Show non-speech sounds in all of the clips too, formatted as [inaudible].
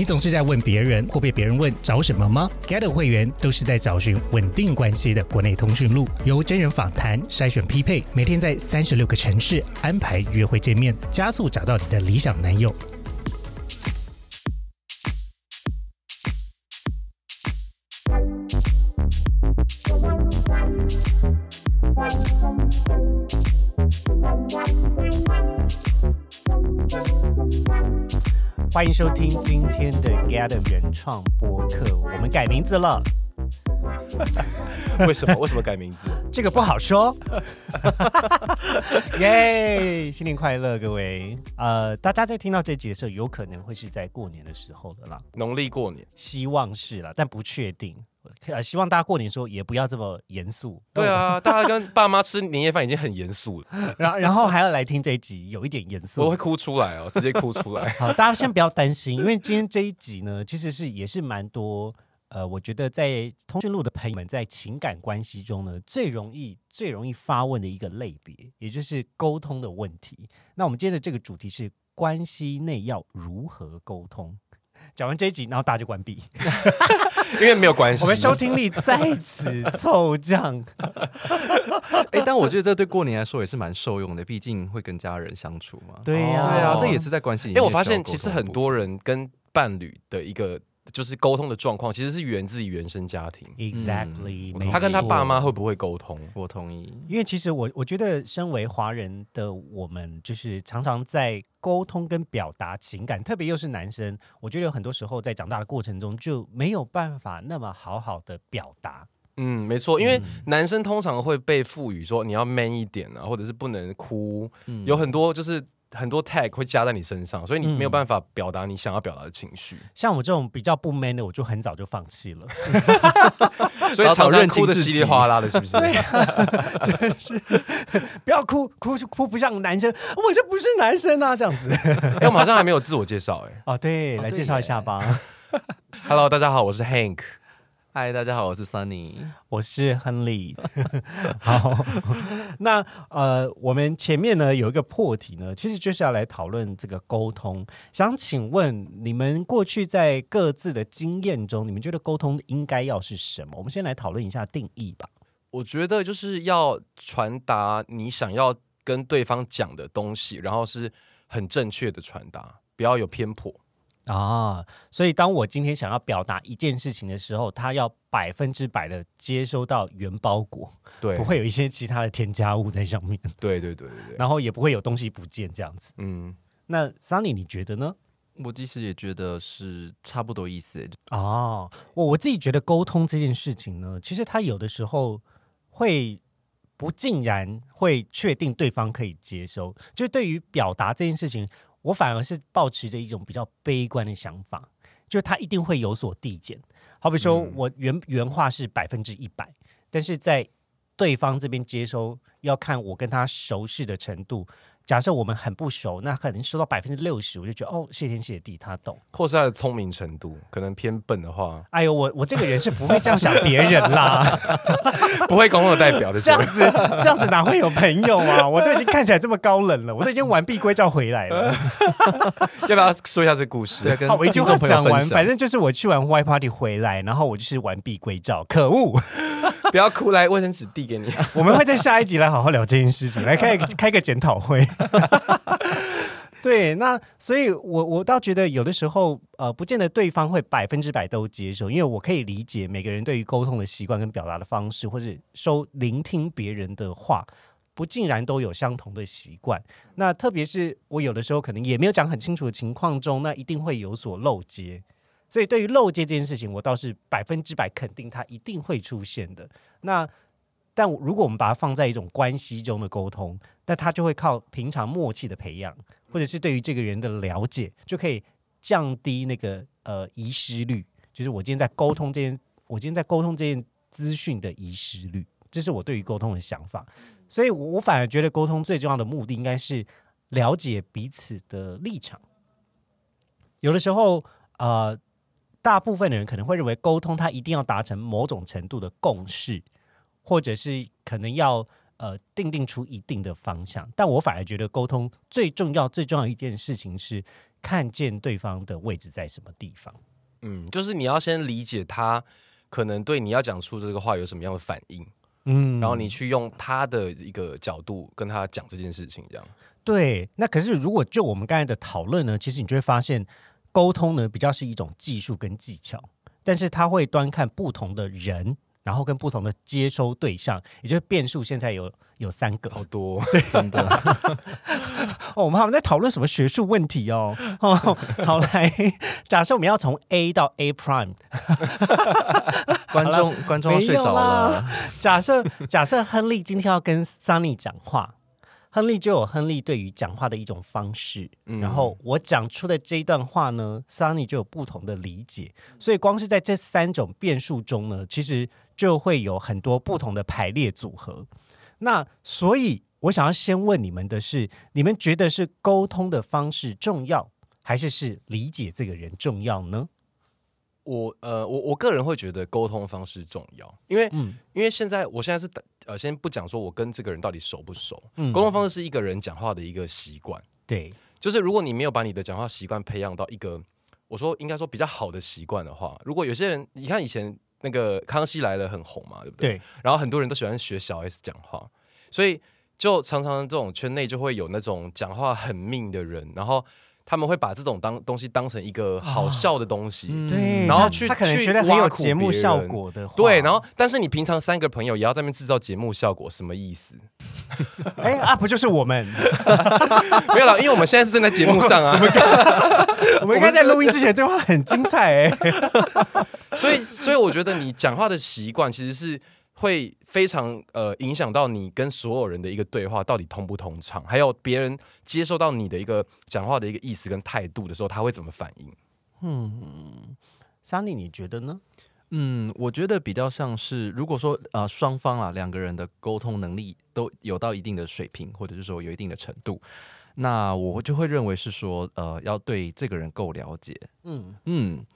你总是在问别人或被别人问找什么吗？Get 会员都是在找寻稳定关系的国内通讯录，由真人访谈筛选匹配，每天在三十六个城市安排约会见面，加速找到你的理想男友。欢迎收听今天的 Get 原创播客，我们改名字了，[laughs] 为什么？为什么改名字？[laughs] 这个不好说。[laughs] 耶，新年快乐，各位！呃，大家在听到这集的时候，有可能会是在过年的时候的啦，农历过年，希望是啦，但不确定。呃，希望大家过年的时候也不要这么严肃。对啊，大家跟爸妈吃年夜饭已经很严肃了，[laughs] 然后然后还要来听这一集，有一点严肃，我会哭出来哦，直接哭出来。好，大家先不要担心，因为 [laughs] 今天这一集呢，其实是也是蛮多呃，我觉得在通讯录的朋友们在情感关系中呢，最容易最容易发问的一个类别，也就是沟通的问题。那我们今天的这个主题是关系内要如何沟通。讲完这一集，然后大家就关闭，[laughs] 因为没有关系。我们收听力在此骤降。[laughs] 哎，但我觉得这对过年来说也是蛮受用的，毕竟会跟家人相处嘛。对呀，对啊，这也是在关系里面。哎，我发现其实很多人跟伴侣的一个。就是沟通的状况，其实是源自于原生家庭。Exactly，他跟他爸妈会不会沟通？我同意，因为其实我我觉得，身为华人的我们，就是常常在沟通跟表达情感，特别又是男生，我觉得有很多时候在长大的过程中就没有办法那么好好的表达。嗯，没错，因为男生通常会被赋予说你要 man 一点啊，或者是不能哭，有很多就是。很多 tag 会加在你身上，所以你没有办法表达你想要表达的情绪。像我这种比较不 man 的，我就很早就放弃了。[laughs] 所以常常哭的稀里哗啦的，是不是？对，[laughs] 是不要哭，哭哭不像男生，我就不是男生啊，这样子。哎，我们好像还没有自我介绍，哎。哦，对，来介绍一下吧。Hello，大家好，我是 Hank。嗨，大家好，我是 Sunny，我是亨利。[laughs] 好，[laughs] 那呃，我们前面呢有一个破题呢，其实就是要来讨论这个沟通。想请问你们过去在各自的经验中，你们觉得沟通应该要是什么？我们先来讨论一下定义吧。我觉得就是要传达你想要跟对方讲的东西，然后是很正确的传达，不要有偏颇。啊，所以当我今天想要表达一件事情的时候，他要百分之百的接收到原包裹，对，[laughs] 不会有一些其他的添加物在上面，对对对对对，然后也不会有东西不见这样子。嗯，那 Sunny 你觉得呢？我其实也觉得是差不多意思。哦，我我自己觉得沟通这件事情呢，其实他有的时候会不尽然会确定对方可以接收，就是对于表达这件事情。我反而是保持着一种比较悲观的想法，就是他一定会有所递减。好比说我原原话是百分之一百，但是在对方这边接收要看我跟他熟识的程度。假设我们很不熟，那可能收到百分之六十，我就觉得哦，谢天谢地，他懂。或是他的聪明程度，可能偏笨的话，哎呦，我我这个人是不会这样想别人啦，[laughs] 不会公共代表的这样子，这样子哪会有朋友啊？[laughs] 我都已经看起来这么高冷了，我都已经完璧归赵回来了。[laughs] 要不要说一下这故事？好，我一句话讲完，反正就是我去完 Y Party 回来，然后我就是完璧归赵。可恶！[laughs] 不要哭，来卫生纸递给你。[laughs] 我们会在下一集来好好聊这件事情，来开 [laughs] 开个检讨会。对，那所以，我我倒觉得有的时候，呃，不见得对方会百分之百都接受，因为我可以理解每个人对于沟通的习惯跟表达的方式，或是收聆听别人的话，不尽然都有相同的习惯。那特别是我有的时候可能也没有讲很清楚的情况中，那一定会有所漏接。所以，对于漏接这件事情，我倒是百分之百肯定它一定会出现的。那，但如果我们把它放在一种关系中的沟通，那它就会靠平常默契的培养，或者是对于这个人的了解，就可以降低那个呃遗失率。就是我今天在沟通这件，我今天在沟通这件资讯的遗失率，这是我对于沟通的想法。所以，我反而觉得沟通最重要的目的应该是了解彼此的立场。有的时候，呃。大部分的人可能会认为沟通，它一定要达成某种程度的共识，或者是可能要呃定定出一定的方向。但我反而觉得，沟通最重要、最重要一件事情是看见对方的位置在什么地方。嗯，就是你要先理解他可能对你要讲出这个话有什么样的反应，嗯，然后你去用他的一个角度跟他讲这件事情，这样。对，那可是如果就我们刚才的讨论呢，其实你就会发现，沟通呢比较是一种技术跟技巧，但是他会端看不同的人，然后跟不同的接收对象，也就是变数。现在有有三个好多，真的。[laughs] 哦，我们好像在讨论什么学术问题哦。哦，[laughs] 好来，假设我们要从 A 到 A prime，[laughs] 观众观众要睡着了，假设假设亨利今天要跟 Sunny 讲话。亨利就有亨利对于讲话的一种方式，然后我讲出的这一段话呢，Sunny 就有不同的理解，所以光是在这三种变数中呢，其实就会有很多不同的排列组合。那所以我想要先问你们的是，你们觉得是沟通的方式重要，还是是理解这个人重要呢？我呃，我我个人会觉得沟通方式重要，因为嗯，因为现在我现在是呃，先不讲说我跟这个人到底熟不熟，沟通方式是一个人讲话的一个习惯，对，就是如果你没有把你的讲话习惯培养到一个，我说应该说比较好的习惯的话，如果有些人，你看以前那个康熙来了很红嘛，对不对？对，然后很多人都喜欢学小 S 讲话，所以就常常这种圈内就会有那种讲话很命的人，然后。他们会把这种当东西当成一个好笑的东西，对，然后去他可能觉得很有节目效果的，对，然后但是你平常三个朋友也要在那边制造节目效果，什么意思？[laughs] 哎啊，不就是我们？[laughs] 没有了，因为我们现在是正在节目上啊，我们应该 [laughs] 在录音之前对话很精彩哎，所以所以我觉得你讲话的习惯其实是。会非常呃影响到你跟所有人的一个对话到底通不通畅，还有别人接受到你的一个讲话的一个意思跟态度的时候，他会怎么反应？嗯，Sunny，你觉得呢？嗯，我觉得比较像是，如果说呃双方啊两个人的沟通能力都有到一定的水平，或者是说有一定的程度，那我就会认为是说呃要对这个人够了解。嗯嗯。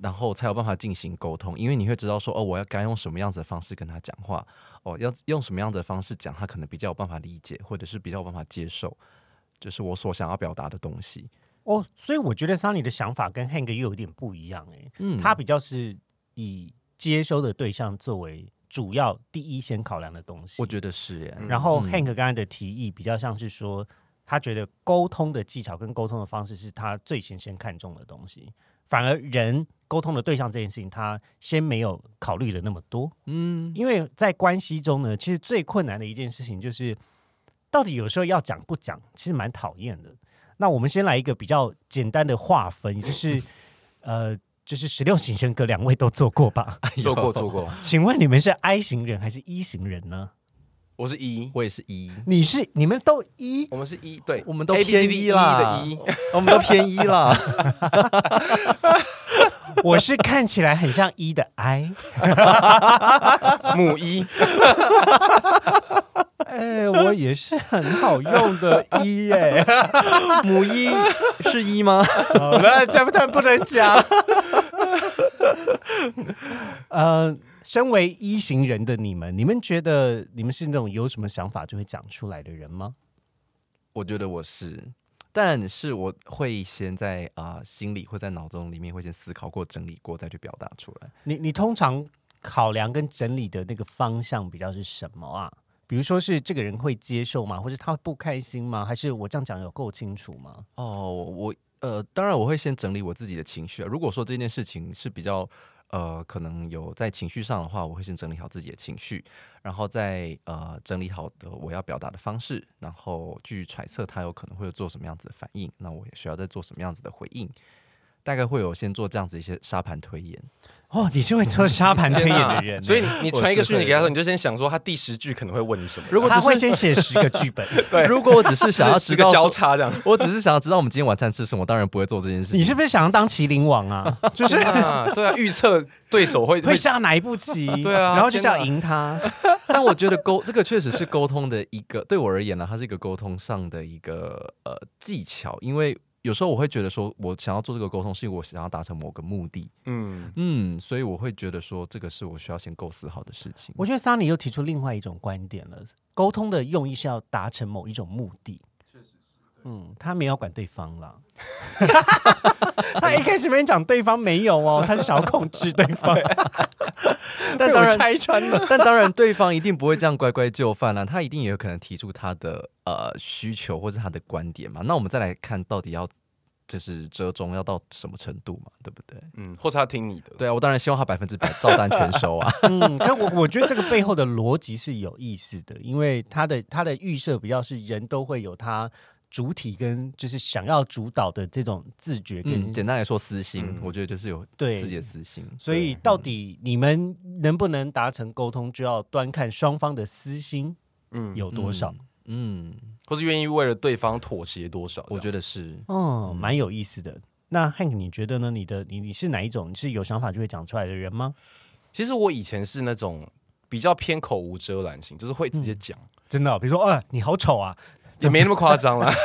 然后才有办法进行沟通，因为你会知道说哦，我要该用什么样子的方式跟他讲话，哦，要用什么样的方式讲，他可能比较有办法理解，或者是比较有办法接受，就是我所想要表达的东西。哦，所以我觉得 Sunny 的想法跟 Hank 又有点不一样哎，嗯，他比较是以接收的对象作为主要第一先考量的东西。我觉得是耶。然后 Hank 刚才的提议比较像是说，他觉得沟通的技巧跟沟通的方式是他最先先看重的东西。反而人沟通的对象这件事情，他先没有考虑的那么多。嗯，因为在关系中呢，其实最困难的一件事情就是，到底有时候要讲不讲，其实蛮讨厌的。那我们先来一个比较简单的划分，就是 [laughs] 呃，就是十六型人格，两位都做过吧？[laughs] 做过，[laughs] 做过。请问你们是 I 型人还是 E 型人呢？我是一，我也是一。你是你们都一，我们是一，对，我们都偏一啦。一，[laughs] 我们都偏一啦。[laughs] 我是看起来很像一的 I，母一。[laughs] 哎，我也是很好用的一耶，母一是一吗？好了，这不太不能讲。呃。身为一行人的你们，你们觉得你们是那种有什么想法就会讲出来的人吗？我觉得我是，但是我会先在啊心里或在脑中里面会先思考过、整理过，再去表达出来。你你通常考量跟整理的那个方向比较是什么啊？比如说是这个人会接受吗？或者他不开心吗？还是我这样讲有够清楚吗？哦，我呃，当然我会先整理我自己的情绪啊。如果说这件事情是比较。呃，可能有在情绪上的话，我会先整理好自己的情绪，然后再呃整理好的我要表达的方式，然后去揣测他有可能会做什么样子的反应，那我也需要再做什么样子的回应，大概会有先做这样子一些沙盘推演。哦，你是会做沙盘推演的人，[laughs] 所以你你传一个讯息给他说，你就先想说他第十句可能会问你什么。如果他会先写十个剧本，[laughs] 对。如果我只是想要 [laughs] 十个交叉这样，我只是想要知道我们今天晚餐吃什么，当然不会做这件事。你是不是想要当麒麟王啊？就是啊，对啊，预测对手会会下哪一步棋，对啊，然后就是要赢他。但我觉得沟这个确实是沟通的一个，对我而言呢，它是一个沟通上的一个呃技巧，因为。有时候我会觉得说，我想要做这个沟通，是因为我想要达成某个目的。嗯嗯，所以我会觉得说，这个是我需要先构思好的事情。我觉得 Sunny 又提出另外一种观点了，沟通的用意是要达成某一种目的。嗯，他没有管对方了。[laughs] 他一开始没讲对方没有哦，[laughs] 他就想要控制对方，但当然拆穿了。但当然，对方一定不会这样乖乖就范啦，他一定也有可能提出他的呃需求或是他的观点嘛。那我们再来看到底要就是折中要到什么程度嘛，对不对？嗯，或是他听你的，对啊，我当然希望他百分之百照单全收啊。[laughs] 嗯，但我我觉得这个背后的逻辑是有意思的，因为他的他的预设比较是人都会有他主体跟就是想要主导的这种自觉跟、嗯，简单来说，私心，嗯我觉得就是有对自己的私心。所以到底你们能不能达成沟通，就要端看双方的私心嗯，有多少。嗯，或是愿意为了对方妥协多少？我觉得得是。哦，蛮有意思的。那 Hank，你觉得呢？你的你你是哪一种？你是有想法就会讲出来的人吗？其实我以前是那种比较偏口无遮拦型，就是会直接讲，真的哦、比如说，啊，你好丑啊！也没那么夸张啦。[laughs]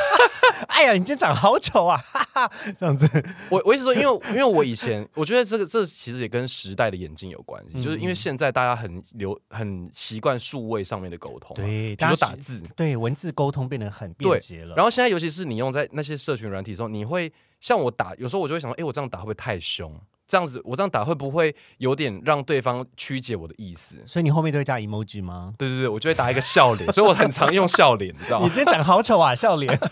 哎呀，你今天长好丑啊！[laughs] 哈哈，这样子。我我一直说，因为因为我以前我觉得这个这其实也跟时代的眼镜有关系，就是因为现在大家很流很习惯数位上面的沟通嘛，对，比如打字，对文字沟通变得很便捷了。然后现在尤其是你用在那些社群软体的时候，你会像我打，有时候我就会想说，哎，我这样打会不会太凶？这样子我这样打会不会有点让对方曲解我的意思？所以你后面都会加 emoji 吗？对对对，我就会打一个笑脸，[laughs] 所以我很常用笑脸，你知道吗？你今天长好丑啊，笑脸。[laughs]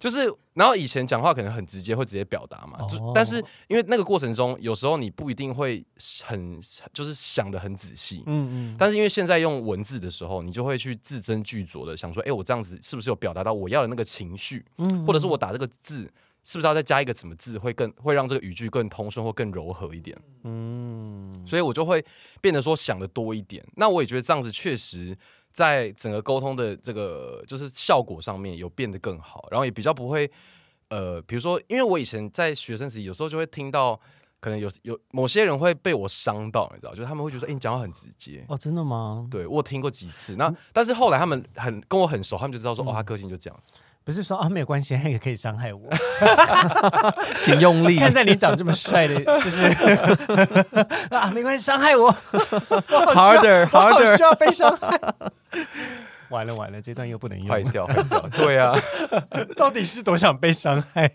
就是，然后以前讲话可能很直接，会直接表达嘛。就哦但是因为那个过程中，有时候你不一定会很就是想的很仔细。嗯嗯，但是因为现在用文字的时候，你就会去字斟句酌的想说，哎，我这样子是不是有表达到我要的那个情绪？嗯或者是我打这个字，是不是要再加一个什么字，会更会让这个语句更通顺或更柔和一点？嗯，所以我就会变得说想的多一点。那我也觉得这样子确实在整个沟通的这个就是效果上面有变得更好，然后也比较不会呃，比如说，因为我以前在学生时期，有时候就会听到。可能有有某些人会被我伤到，你知道，就是他们会觉得，哎、你讲话很直接。哦，真的吗？对我听过几次，那但是后来他们很跟我很熟，他们就知道说，嗯哦，他个性就这样子。不是说啊，没有关系，[laughs] 那个可以伤害我。[laughs] 请用力。看在你长这么帅的，就是 [laughs] 啊，没关系，伤害我。Harder, harder 需要被伤害。完了完了，这段又不能坏用，掉坏掉，对啊，到底是多想被伤害？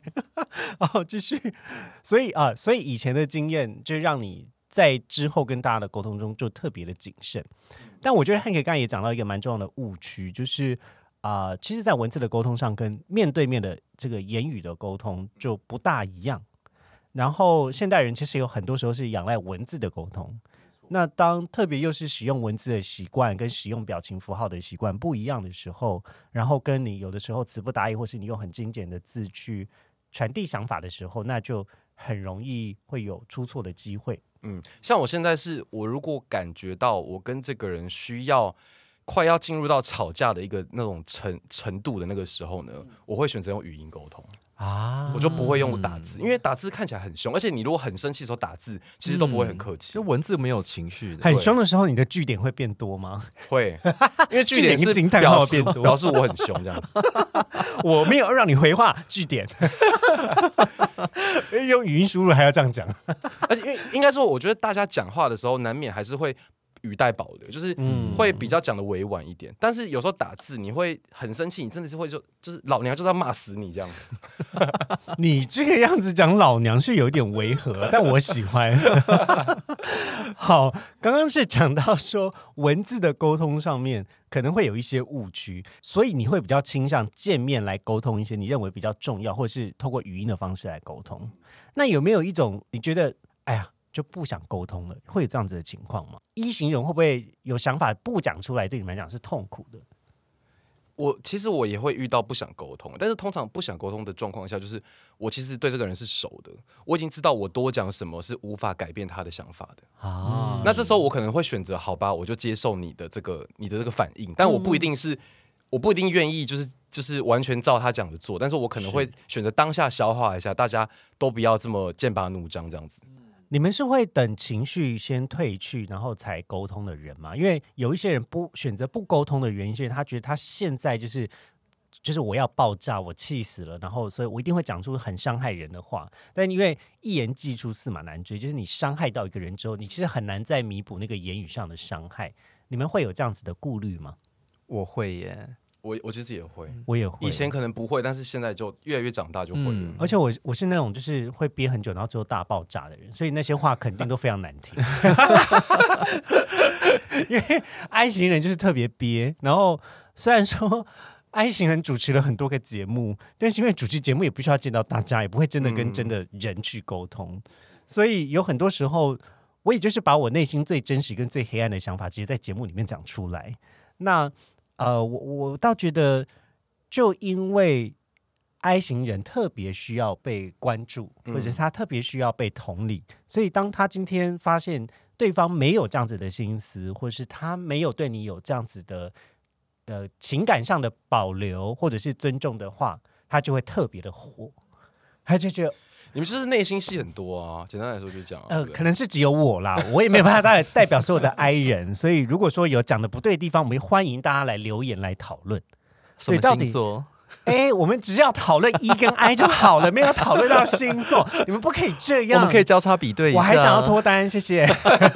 哦，继续。所以啊，所以以前的经验就让你在之后跟大家的沟通中就特别的谨慎。但我觉得汉克刚才也讲到一个蛮重要的误区，就是啊、其实，在文字的沟通上跟面对面的这个言语的沟通就不大一样。然后现代人其实有很多时候是仰赖文字的沟通。那当特别又是使用文字的习惯跟使用表情符号的习惯不一样的时候，然后跟你有的时候词不达意，或是你用很精简的字去传递想法的时候，那就很容易会有出错的机会。嗯，像我现在是我如果感觉到我跟这个人需要快要进入到吵架的一个那种程程度的那个时候呢，我会选择用语音沟通，啊。我就不会用打字，因为打字看起来很凶，而且你如果很生气的时候打字，其实都不会很客气。就，文字没有情绪的，很凶的时候，你的句点会变多吗？会，[laughs] 因为句点是惊叹号表示变多。表示我很凶这样子。[laughs] 我没有让你回话，句点。[laughs] 用语音输入还要这样讲，而且因为应该说，我觉得大家讲话的时候难免还是会语带保留，就是嗯会比较讲的委婉一点。但是有时候打字你会很生气，你真的是会就就是老娘就是要骂死你这样。[laughs] 你这个样子讲老娘是有点违和，但我喜欢。[laughs] 好，刚刚是讲到说文字的沟通上面可能会有一些误区，所以你会比较倾向见面来沟通一些你认为比较重要，或是透过语音的方式来沟通。那有没有一种你觉得，哎呀？就不想沟通了，会有这样子的情况吗？一行人会不会有想法不讲出来，对你们来讲是痛苦的？我其实我也会遇到不想沟通，但是通常不想沟通的状况下，就是我其实对这个人是熟的，我已经知道我多讲什么是无法改变他的想法的。啊，那这时候我可能会选择，好吧，我就接受你的这个你的这个反应，但我不一定是，我不一定愿意，就是就是完全照他讲的做，但是我可能会选择当下消化一下，大家都不要这么剑拔弩张这样子。你们是会等情绪先退去，然后才沟通的人吗？因为有一些人不选择不沟通的原因，是他觉得他现在就是就是我要爆炸，我气死了，然后所以我一定会讲出很伤害人的话。但因为一言既出，驷马难追，就是你伤害到一个人之后，你其实很难再弥补那个言语上的伤害。你们会有这样子的顾虑吗？我会耶。我我其实也会，我也会。以前可能不会，但是现在就越来越长大就会了。嗯而且我我是那种就是会憋很久，然后最后大爆炸的人，所以那些话肯定都非常难听。[laughs] 因为 I 型人就是特别憋，然后虽然说 I 型人主持了很多个节目，但是因为主持节目也不需要见到大家，也不会真的跟嗯真的人去沟通，所以有很多时候我也就是把我内心最真实跟最黑暗的想法，直接在节目里面讲出来。那呃，我我倒觉得，就因为 I 型人特别需要被关注，嗯或者是他特别需要被同理，所以当他今天发现对方没有这样子的心思，或是他没有对你有这样子的呃情感上的保留或者是尊重的话，他就会特别的火，他就觉得你们就是内心戏很多啊，简单来说就是这样啊。呃，可能是只有我啦，[laughs] 我也没有办法代代表所有的 I 人，所以如果说有讲的不对的地方，我们欢迎大家来留言来讨论。什么对到底星座？哎，我们只要讨论 E 跟 I 就好了，没有讨论到星座，[laughs] 你们不可以这样。我们可以交叉比对一下。我还想要，脱单，谢谢。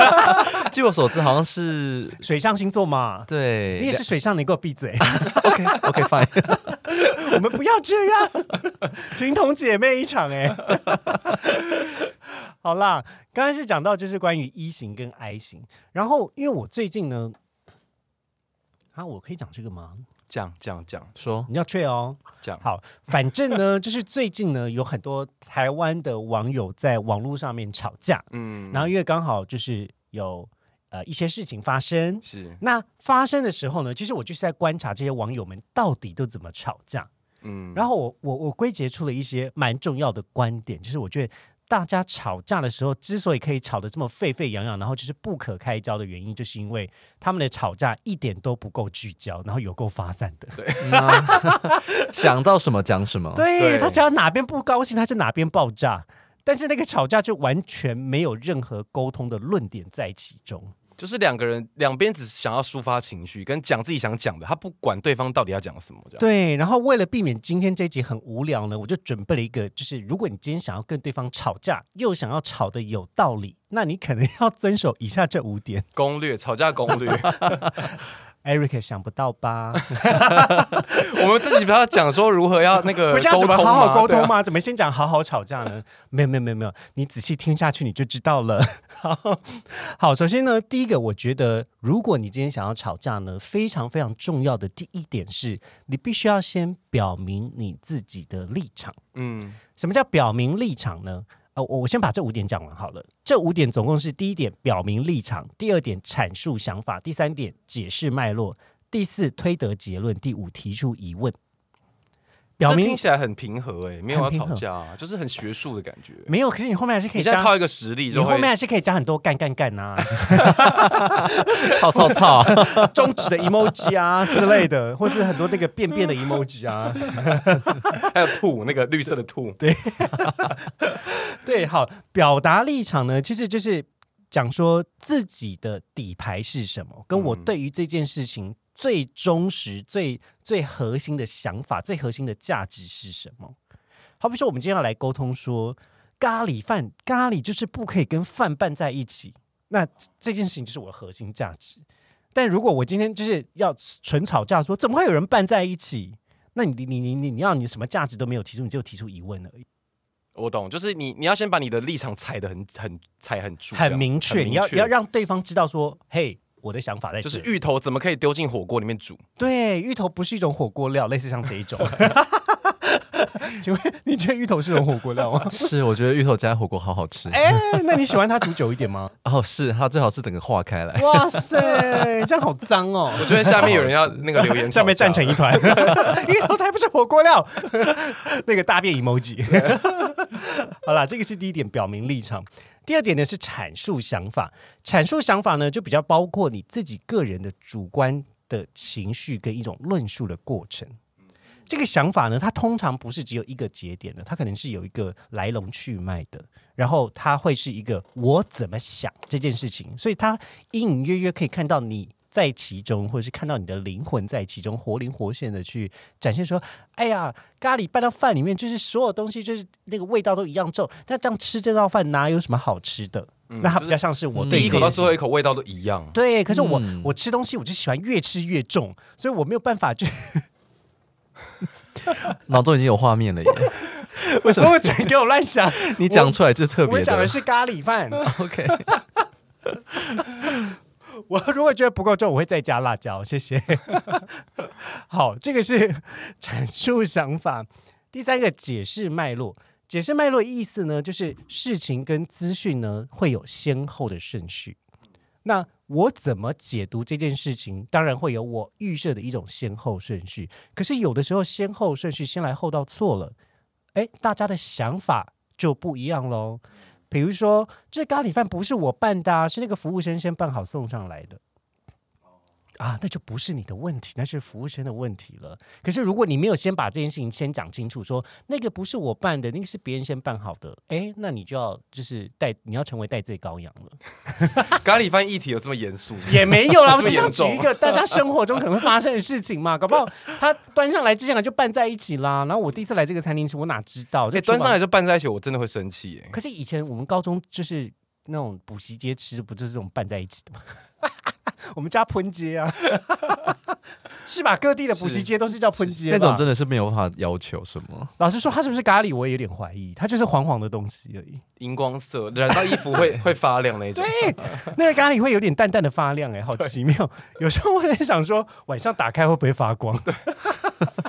[laughs] 据我所知，好像是 [laughs] 水象星座嘛，对，你也是水象，你给我闭嘴！OK OK fine。我们不要这样，情同姐妹一场哎、好啦，刚刚是讲到就是关于一型跟 I 型，然后因为我最近呢，啊，我可以讲这个吗？讲讲讲。说。你要吹哦。讲，好，反正呢，[laughs] 就是最近呢，有很多台湾的网友在网络上面吵架，嗯。然后因为刚好就是有呃一些事情发生，是。那发生的时候呢，其实我就是在观察这些网友们到底都怎么吵架。嗯。然后我我我归结出了一些蛮重要的观点，就是我觉得大家吵架的时候之所以可以吵得这么沸沸扬扬，然后就是不可开交的原因，就是因为他们的吵架一点都不够聚焦，然后有够发散的。对 [laughs] 想到什么讲什么。对对他只要哪边不高兴，他就哪边爆炸。但是那个吵架就完全没有任何沟通的论点在其中。就是两个人两边只是想要抒发情绪，跟讲自己想讲的，他不管对方到底要讲什么。对，然后为了避免今天这一集很无聊呢，我就准备了一个，就是如果你今天想要跟对方吵架，又想要吵的有道理，那你可能要遵守以下这五点。攻略吵架攻略，[laughs] Eric 想不到吧？[laughs] 我们这期不要讲说如何要那个不是要怎么好好沟通吗？怎么先讲好好吵架呢？没有没有没有没有，你仔细听下去你就知道了。[laughs] 好，好，首先呢，第一个，我觉得如果你今天想要吵架呢，非常非常重要的第一点是，你必须要先表明你自己的立场。嗯什么叫表明立场呢？我我先把这五点讲完好了。这五点总共是：第一点表明立场，第二点阐述想法，第三点解释脉络，第四推得结论，第五提出疑问。表听起来很平和哎、没有要吵架、啊，就是很学术的感觉。没有，可是你后面还是可以加，你再套一个实例，你后面还是可以加很多干干干啊、操操操！[laughs] 中指的 emoji 啊之类的，或是很多那个便便的 emoji 啊。[laughs] 还有兔那个绿色的兔，[laughs] 对，对好，表达立场呢，其实就是讲说自己的底牌是什么，跟我嗯对于这件事情最忠实、最最核心的想法、最核心的价值是什么。好比说，我们今天要来沟通说，咖喱饭，咖喱就是不可以跟饭拌在一起，那这件事情就是我的核心价值。但如果我今天就是要纯吵架说，怎么会有人拌在一起？那你你你你你要你什么价值都没有提出，你就提出疑问而已。我懂，就是你你要先把你的立场踩得很很踩很住，很明确，你要你要让对方知道说，嘿，我的想法在。就是芋头怎么可以丢进火锅里面煮？对，芋头不是一种火锅料，类似像这一种。[laughs] 请问你觉得芋头是种火锅料吗？[laughs] 是，我觉得芋头加火锅好好吃。哎、那你喜欢它煮久一点吗？[laughs] 哦，是它最好是整个化开来。哇塞，这样好脏哦！我觉得下面有人要那个留言，下面站成一团，芋头才不是火锅料，那个大便 emoji。好啦，这个是第一点，表明立场。第二点呢是阐述想法，阐述想法呢就比较包括你自己个人的主观的情绪跟一种论述的过程。这个想法呢，它通常不是只有一个节点的，它可能是有一个来龙去脉的，然后它会是一个我怎么想这件事情，所以它隐隐约约可以看到你在其中，或者是看到你的灵魂在其中，活灵活现的去展现说，哎呀，咖喱拌到饭里面，就是所有东西就是那个味道都一样重，那这样吃这道饭哪有什么好吃的？那它比较像是我第一口到最后后一口味道都一样。对，可是我、嗯我吃东西我就喜欢越吃越重，所以我没有办法就 [laughs] 脑中已经有画面了耶。为什么？我嘴给我乱想，[laughs] 你讲出来就特别我讲的是咖喱饭。[laughs] OK。[laughs] 我如果觉得不够重，我会再加辣椒，谢谢。[laughs] 好，这个是阐述想法。第三个解释脉络，解释脉络意思呢，就是事情跟资讯呢会有先后的顺序。那我怎么解读这件事情，当然会有我预设的一种先后顺序。可是有的时候先后顺序先来后到错了，哎，大家的想法就不一样喽。比如说，这咖喱饭不是我办的、是那个服务生先办好送上来的。啊，那就不是你的问题，那是服务生的问题了。可是如果你没有先把这件事情先讲清楚，说那个不是我办的，那个是别人先办好的，哎，那你就要就是代，你要成为代罪羔羊了。[laughs] 咖喱饭议题有这么严肃？也没有啦，我只想举一个大家生活中可能会发生的事情嘛，搞不好他端上来之前就拌在一起啦。然后我第一次来这个餐厅吃，我哪知道？就哎，端上来就拌在一起，我真的会生气耶。可是以前我们高中就是那种补习街吃，不就是这种拌在一起的吗？我们家喷街啊，[laughs] 是吧？各地的补习街都是叫喷街，那种真的是没有办法要求什么。老实说，它是不是咖喱，我也有点怀疑，它就是黄黄的东西而已。荧光色染到衣服会会发亮那一种。对，那个咖喱会有点淡淡的发亮、哎，好奇妙。有时候我也想说，晚上打开会不会发光？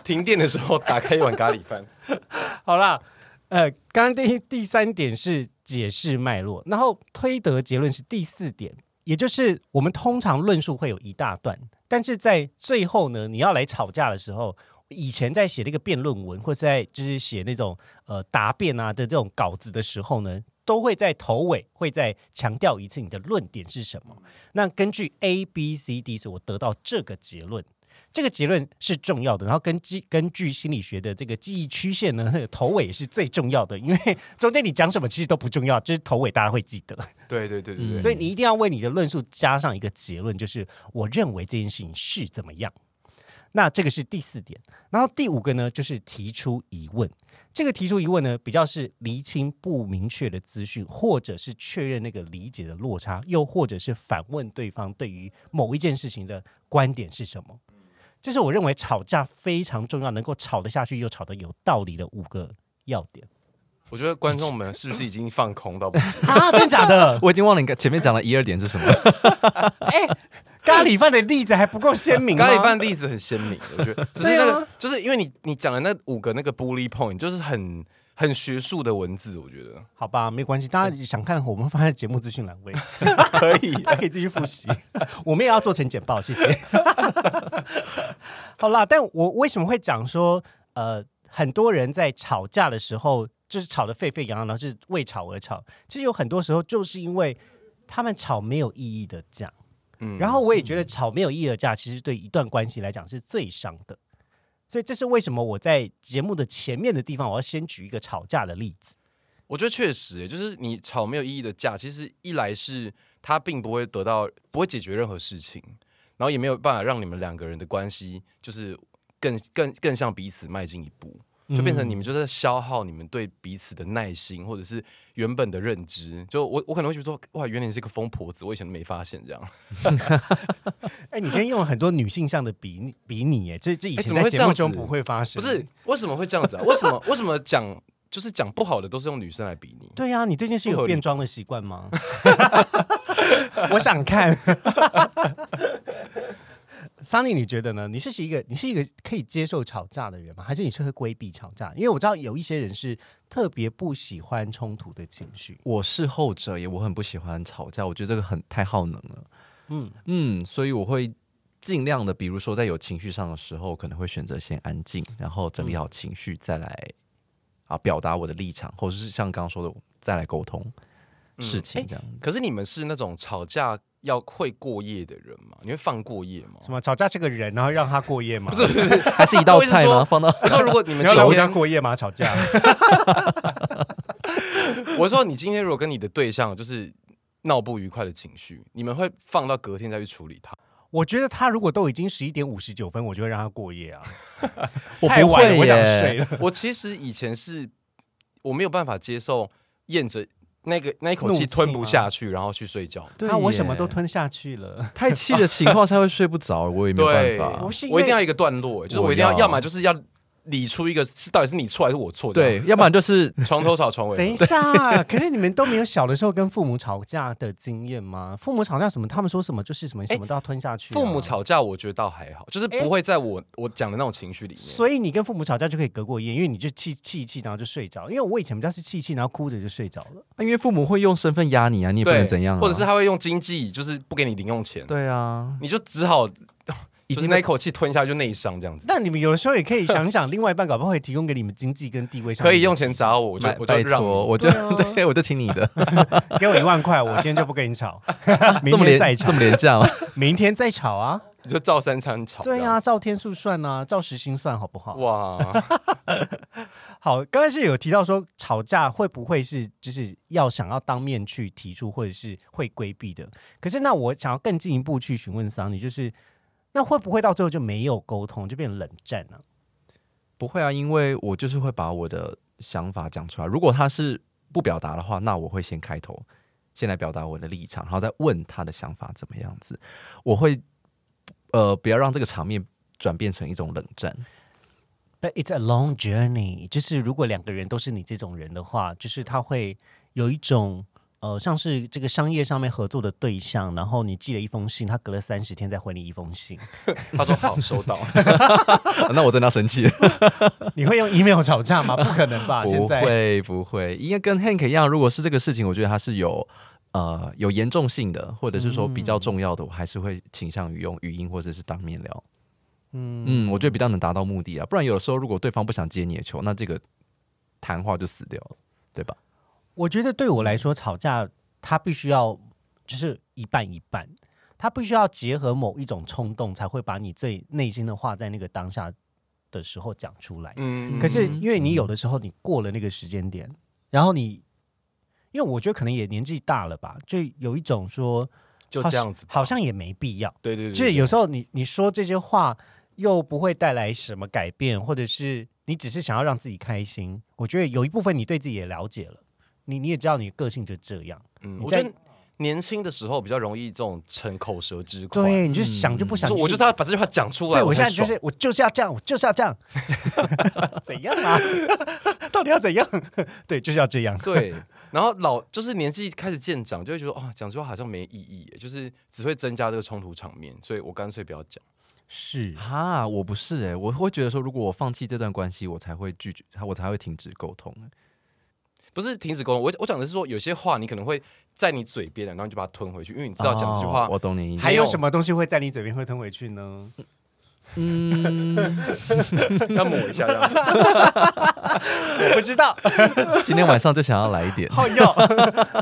停电的时候打开一碗咖喱饭。[laughs] 好啦，呃，刚刚第第三点是解释脉络，然后推得结论是第四点，也就是我们通常论述会有一大段，但是在最后呢，你要来吵架的时候，以前在写这个辩论文，或是在就是写那种呃答辩啊的这种稿子的时候呢，都会在头尾会再强调一次你的论点是什么。那根据 A、B、C、D，所以我得到这个结论。这个结论是重要的，然后根据根据心理学的这个记忆曲线呢，那 [laughs] 个头尾是最重要的，因为中间你讲什么其实都不重要，就是头尾大家会记得，对对对对对，所以你一定要为你的论述加上一个结论，就是我认为这件事情是怎么样。那这个是第四点，然后第五个呢，就是提出疑问。这个提出疑问呢，比较是厘清不明确的资讯，或者是确认那个理解的落差，又或者是反问对方对于某一件事情的观点是什么。这是我认为吵架非常重要，能够吵得下去又吵得有道理的五个要点我觉得观众们是不是已经放空到不行？[laughs] 啊！真的假的？[laughs] 我已经忘了你前面讲的一二点是什么。[laughs] 哎、咖喱饭的例子还不够鲜明咖喱饭例子很鲜明，我觉得只是那个，啊就是因为你你讲的那五个那个 bully point，就是很很学术的文字，我觉得 [laughs] 好吧，没关系，大家想看我们放在节目资讯栏位，[laughs] 可以。[laughs] 大家可以继续复习。我们也要做成简报，谢谢。好啦，但我为什么会讲说，呃，很多人在吵架的时候，就是吵得沸沸扬扬，然后是为吵而吵。其实有很多时候就是因为他们吵没有意义的架。嗯然后我也觉得吵没有意义的架，其实对一段关系来讲是最伤的。所以这是为什么我在节目的前面的地方，我要先举一个吵架的例子。我觉得确实，就是你吵没有意义的架，其实一来是它并不会得到，不会解决任何事情，然后也没有办法让你们两个人的关系就是更更更向彼此迈进一步，就变成你们就在消耗你们对彼此的耐心，或者是原本的认知。就我我可能会觉得说，哇，原来你是一个疯婆子，我以前都没发现这样。[laughs] 哎、你今天用了很多女性向的比比拟，耶，这这以哎前在怎么会这样子节目中不会发生。不是为什么会这样子啊？为什么为什么讲就是讲不好的都是用女生来比你？对呀、你最近是有变装的习惯吗？[laughs] 我想看。[laughs] 桑尼，你觉得呢？你是一个你是一个可以接受吵架的人吗？还是你是会规避吵架？因为我知道有一些人是特别不喜欢冲突的情绪。我是后者也，我很不喜欢吵架，我觉得这个很太耗能了。嗯嗯，所以我会尽量的，比如说在有情绪上的时候，可能会选择先安静，然后整理好情绪，再来啊表达我的立场，或者是像刚刚说的，再来沟通事情这样。可是你们是那种吵架要会过夜的人吗？你会放过夜吗？什么吵架是个人，然后让他过夜吗？不是，还是一道菜吗？我是说放到我说如果你们你要来我家，过夜吗？吵架？[laughs] 我说你今天如果跟你的对象就是闹不愉快的情绪，你们会放到隔天再去处理他？我觉得他如果都已经十一点五十九分，我就会让他过夜啊。我不会太晚了，我想睡了。我其实以前是我没有办法接受咽着那个那一口气气吞不下去，然后去睡觉。对那我什么都吞下去了。[laughs] 太气的情况下会睡不着，我也没有办，法我一定要一个段落，就是我我一定，要要么就是要理出一个是到底是你错还是我错，对，要不然就是 [laughs] 床头吵床尾。等一下，可是你们都没有小的时候跟父母吵架的经验吗？父母吵架什么，他们说什么就是什么，什么都要吞下去啊、父母吵架，我觉得倒还好，就是不会在我我讲的那种情绪里面。所以你跟父母吵架就可以隔过夜，因为你就气气一气，然后就睡着。因为我以前比较是气气，然后哭着就睡着了。因为父母会用身份压你啊，你也不能，怎样、啊，或者是他会用经济，就是不给你零用钱，对啊，你就只好已经就是那一口气吞下去就内伤这样子。但你们有的时候也可以想想，另外一半搞不好会提供给你们经济跟地位上 [laughs] 可以用钱砸我，我就我就让。我就 [laughs] 对啊对我就听你的，给我一万块，我今天就不跟你吵，[laughs] 明这么天再吵这，么廉价吗？明天再吵啊。你就照三餐吵。对呀、呀、照天数算啊，照时薪算好不好？哇，好，刚才是有提到说吵架会不会是就是要想要当面去提出，或者是会规避的？可是那我想要更进一步去询问桑尼，就是那会不会到最后就没有沟通，就变成冷战呢、不会啊，因为我就是会把我的想法讲出来。如果他是不表达的话，那我会先开头，先来表达我的立场，然后再问他的想法怎么样子。我会呃，不要让这个场面转变成一种冷战。But it's a long journey，就是如果两个人都是你这种人的话，就是他会有一种呃，像是这个商业上面合作的对象，然后你寄了一封信，他隔了三十天再回你一封信，[laughs] 他说好收到，[laughs] [laughs] 那我真的要生气了。你会用 email 吵架吗？不可能吧？不会不会，因为跟 Hank 一样，如果是这个事情，我觉得他是有呃有严重性的，或者是说比较重要的，我还是会倾向于用语音或者是当面聊。嗯嗯，我觉得比较能达到目的啊，不然有的时候如果对方不想接你的球，那这个谈话就死掉了，对吧？我觉得对我来说，吵架他必须要就是一半一半，他必须要结合某一种冲动，才会把你最内心的话在那个当下的时候讲出来。嗯，可是因为你有的时候你过了那个时间点，然后你，因为我觉得可能也年纪大了吧，就有一种说就这样子吧，好像也没必要。对对对，就是有时候你你说这些话又不会带来什么改变，或者是你只是想要让自己开心。我觉得有一部分你对自己也了解了，你你也知道你的个性就这样。嗯，我觉得年轻的时候比较容易这种逞口舌之快，对，你就想就不想，就是我就是要把这句话讲出来，对我现在就是我就是要这样，我就是要这样，[laughs] 怎样啊？[laughs] 到底要怎样？[laughs] 对，就是要这样。对，然后老就是年纪开始渐长，就会觉得哦，讲这句话好像没意义，就是只会增加这个冲突场面，所以我干脆不要讲。是哈，我不是诶、我会觉得说，如果我放弃这段关系，我才会拒绝，我才会停止沟通、不是停止沟通，我我讲的是说，有些话你可能会在你嘴边的，然后你就把它吞回去，因为你知道讲这句话哦我懂你意思。还有什么东西会在你嘴边会吞回去呢？嗯，要抹一下这样。[laughs] 我不知道。今天晚上就想要来一点。好哟，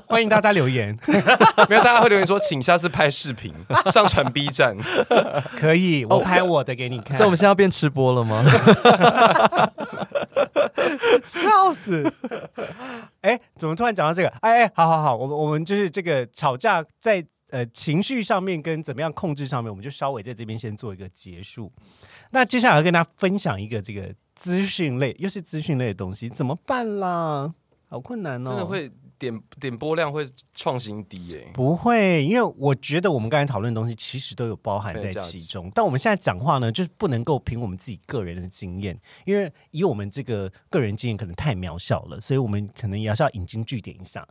欢迎大家留言，[laughs] 没有，大家会留言说，请下次拍视频上传 B 站。可以，我拍我的给你看。所以我们现在要变吃播了吗？[laughs] 笑死！哎，怎么突然讲到这个？哎哎，好好好，我们我们就是这个吵架在呃情绪上面跟怎么样控制上面，我们就稍微在这边先做一个结束。那接下来要跟大家分享一个这个资讯类，又是资讯类的东西，怎么办啦？好困难哦，真的会点点播量会创新低耶、不会，因为我觉得我们刚才讨论的东西其实都有包含在其中，但我们现在讲话呢，就是不能够凭我们自己个人的经验，因为以我们这个个人经验可能太渺小了，所以我们可能也是要引经据典一下。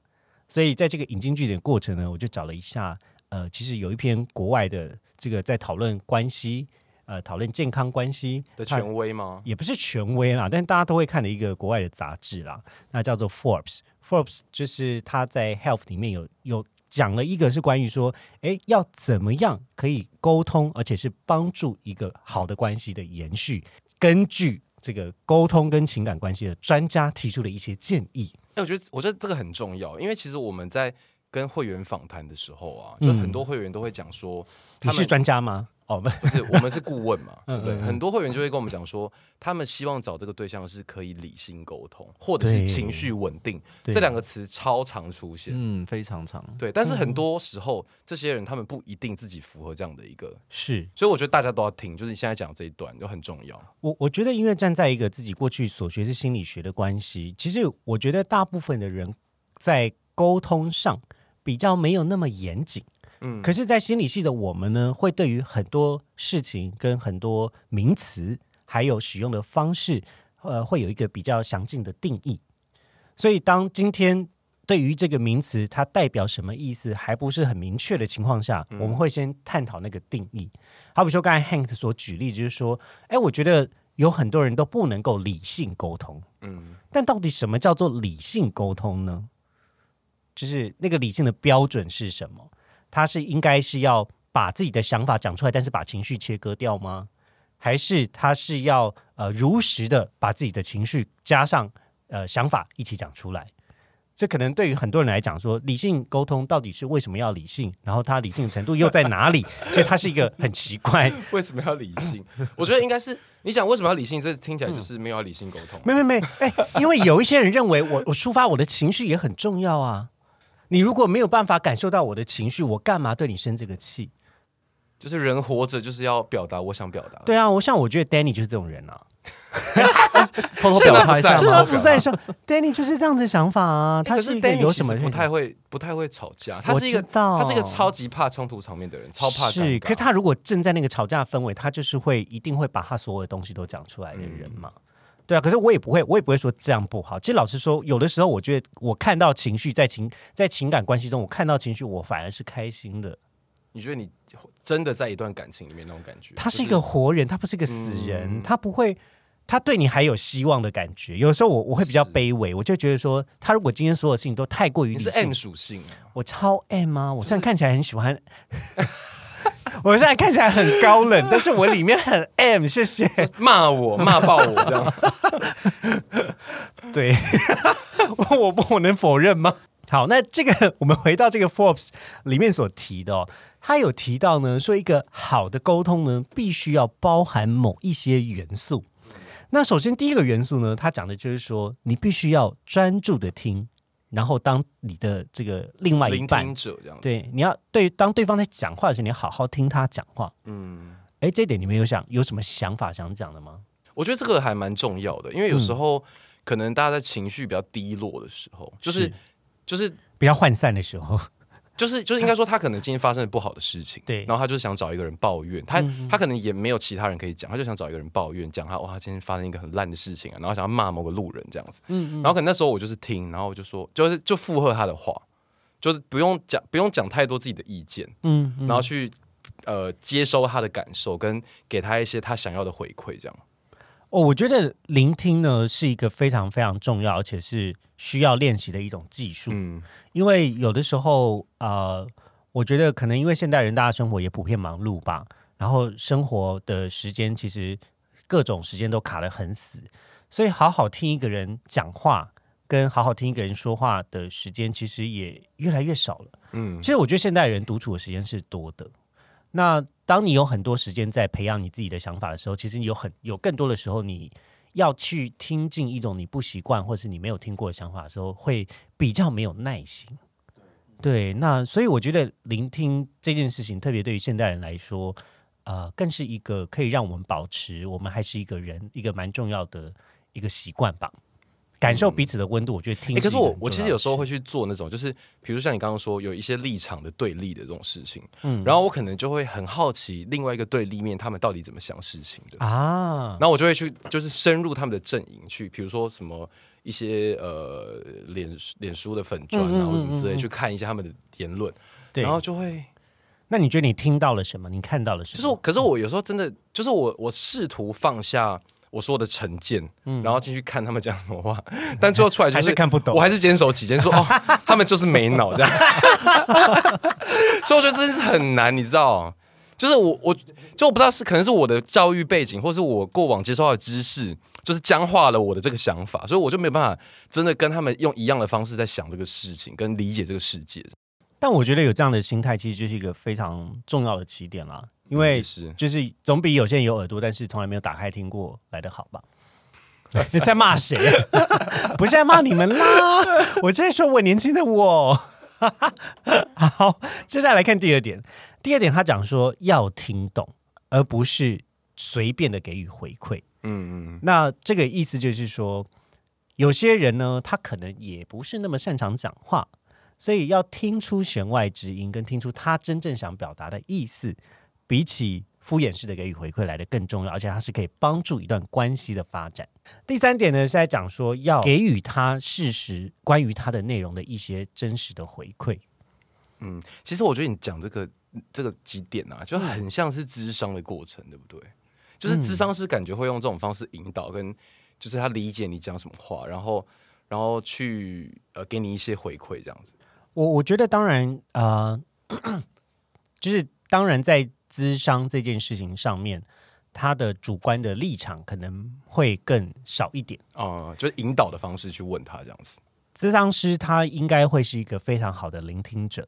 所以在这个引经据典过程呢，我就找了一下，呃，其实有一篇国外的这个在讨论关系，呃，讨论健康关系的权威吗？也不是权威啦，但大家都会看的一个国外的杂志啦，那叫做 Forbes。Forbes 就是他在 Health 里面有有讲了一个是关于说，哎，要怎么样可以沟通，而且是帮助一个好的关系的延续。根据这个沟通跟情感关系的专家提出的一些建议，哎、我觉得我觉得这个很重要，因为其实我们在跟会员访谈的时候啊，就很多会员都会讲说，他是专家吗？哦，不，是我们是顾问嘛，[laughs] 对很多会员就会跟我们讲说，他们希望找这个对象是可以理性沟通，或者是情绪稳定，这两个词超常出现。嗯，非常常。对，但是很多时候，这些人他们不一定自己符合这样的一个，是所以我觉得大家都要听，就是你现在讲这一段就很重要。我我觉得，因为站在一个自己过去所学是心理学的关系，其实我觉得大部分的人在沟通上比较没有那么严谨。嗯，可是，在心理系的我们呢，会对于很多事情跟很多名词，还有使用的方式，呃，会有一个比较详尽的定义。所以，当今天对于这个名词它代表什么意思还不是很明确的情况下，我们会先探讨那个定义。好比说，刚才 Hank 所举例，就是说，哎，我觉得有很多人都不能够理性沟通，嗯，但到底什么叫做理性沟通呢？就是那个理性的标准是什么？它是应该是要把自己的想法讲出来，但是把情绪切割掉吗？还是他是要呃如实的把自己的情绪加上呃想法一起讲出来？这可能对于很多人来讲说，理性沟通到底是为什么要理性？然后他理性的程度又在哪里？[laughs] 所以它是一个很奇怪。为什么要理性？我觉得应该是你想为什么要理性？这听起来就是没有要理性沟通。没没没，哎，因为有一些人认为我我抒发我的情绪也很重要啊。你如果没有办法感受到我的情绪，我干嘛对你生这个气？就是人活着就是要表达我想表达。对啊，我像我觉得 Danny 就是这种人啊，偷偷表达一下是他吗？不在说 Danny 就是这样子的想法啊，他是有什么不太会不太会吵架，他是一个道。他是一个超级怕冲突场面的人，超怕尴是，可是他如果正在那个吵架氛围，他就是会一定会把他所有的东西都讲出来的人嘛。对啊，可是我也不会，我也不会说这样不好。其实老实说，有的时候我觉得我看到情绪在情在情感关系中，我看到情绪，我反而是开心的。你觉得你真的在一段感情里面那种感觉？他是一个活人，他不是一个死人，嗯他不会，他对你还有希望的感觉。有的时候我我会比较卑微，我就觉得说，他如果今天所有事情都太过于你是理性 M，属性啊，我超 M 啊！我虽然看起来很喜欢，[laughs] 我现在看起来很高冷，[laughs] 但是我里面很 M，谢谢。骂我骂爆我这样。[laughs] 对，我不我能否认吗？好，那这个我们回到这个 Forbes 里面所提的哦，他有提到呢，说一个好的沟通呢，必须要包含某一些元素。那首先第一个元素呢，他讲的就是说，你必须要专注的听，然后当你的这个另外一聆半，者这样子。对，你要对当对方在讲话的时候，你要好好听他讲话。嗯，哎，这一点你们有想有什么想法想讲的吗？我觉得这个还蛮重要的，因为有时候可能大家在情绪比较低落的时候，就是是就是比较涣散的时候，就是就是应该说，他可能今天发生了不好的事情，对。然后他就想找一个人抱怨，他他可能也没有其他人可以讲，他就想找一个人抱怨，讲他哇，他今天发生一个很烂的事情啊，然后想要骂某个路人这样子，然后可能那时候我就是听，然后我就说，就是就附和他的话，就是不用讲不用讲太多自己的意见，嗯，然后去呃接收他的感受，跟给他一些他想要的回馈，这样。哦，我觉得聆听呢是一个非常非常重要，而且是需要练习的一种技术。嗯，因为有的时候，呃，我觉得可能因为现代人大家生活也普遍忙碌吧，然后生活的时间其实各种时间都卡得很死，所以好好听一个人讲话，跟好好听一个人说话的时间，其实也越来越少了。嗯其实我觉得现代人独处的时间是多的。那当你有很多时间在培养你自己的想法的时候，其实有很有更多的时候，你要去听进一种你不习惯或是你没有听过的想法的时候，会比较没有耐心。对，那所以我觉得聆听这件事情，特别对于现代人来说，呃，更是一个可以让我们保持我们还是一个人一个蛮重要的一个习惯吧。感受彼此的温度，我觉得听。可是我我其实有时候会去做那种，就是比如像你刚刚说有一些立场的对立的这种事情，嗯然后我可能就会很好奇另外一个对立面他们到底怎么想事情的，啊，然后我就会去就是深入他们的阵营去，比如说什么一些呃脸脸书的粉砖啊或者什么之类，去看一下他们的言论，对，然后就会那你觉得你听到了什么？你看到了什么？就是我，可是我有时候真的就是我我试图放下。我说的成见，嗯然后进去看他们讲什么话，[laughs] 但最后出来就是看不懂我还是坚守己见，说哦，他们就是没脑这样，[laughs] 所以我觉得真是很难，你知道，就是我我就我不知道是可能是我的教育背景，或是我过往接受到的知识，就是僵化了我的这个想法，所以我就没有办法真的跟他们用一样的方式在想这个事情，跟理解这个世界。但我觉得有这样的心态，其实就是一个非常重要的起点啦。因为就是总比有些人有耳朵，但是从来没有打开听过来的好吧？你在骂谁？[laughs] 不是在骂你们啦，我在说我年轻的我。好，接下来来看第二点。第二点，他讲说要听懂，而不是随便的给予回馈。嗯嗯那这个意思就是说，有些人呢，他可能也不是那么擅长讲话，所以要听出弦外之音，跟听出他真正想表达的意思，比起敷衍式的给予回馈来的更重要，而且它是可以帮助一段关系的发展。第三点呢是在讲说要给予他事实关于他的内容的一些真实的回馈。嗯，其实我觉得你讲这个这个几点啊，就很像是智商的过程，对不对？就是智商是感觉会用这种方式引导，跟就是他理解你讲什么话，然后然后去呃给你一些回馈，这样子。我我觉得当然呃，[coughs] 就是当然在智商这件事情上面，他的主观的立场可能会更少一点。啊、就是引导的方式去问他这样子。咨商师他应该会是一个非常好的聆听者，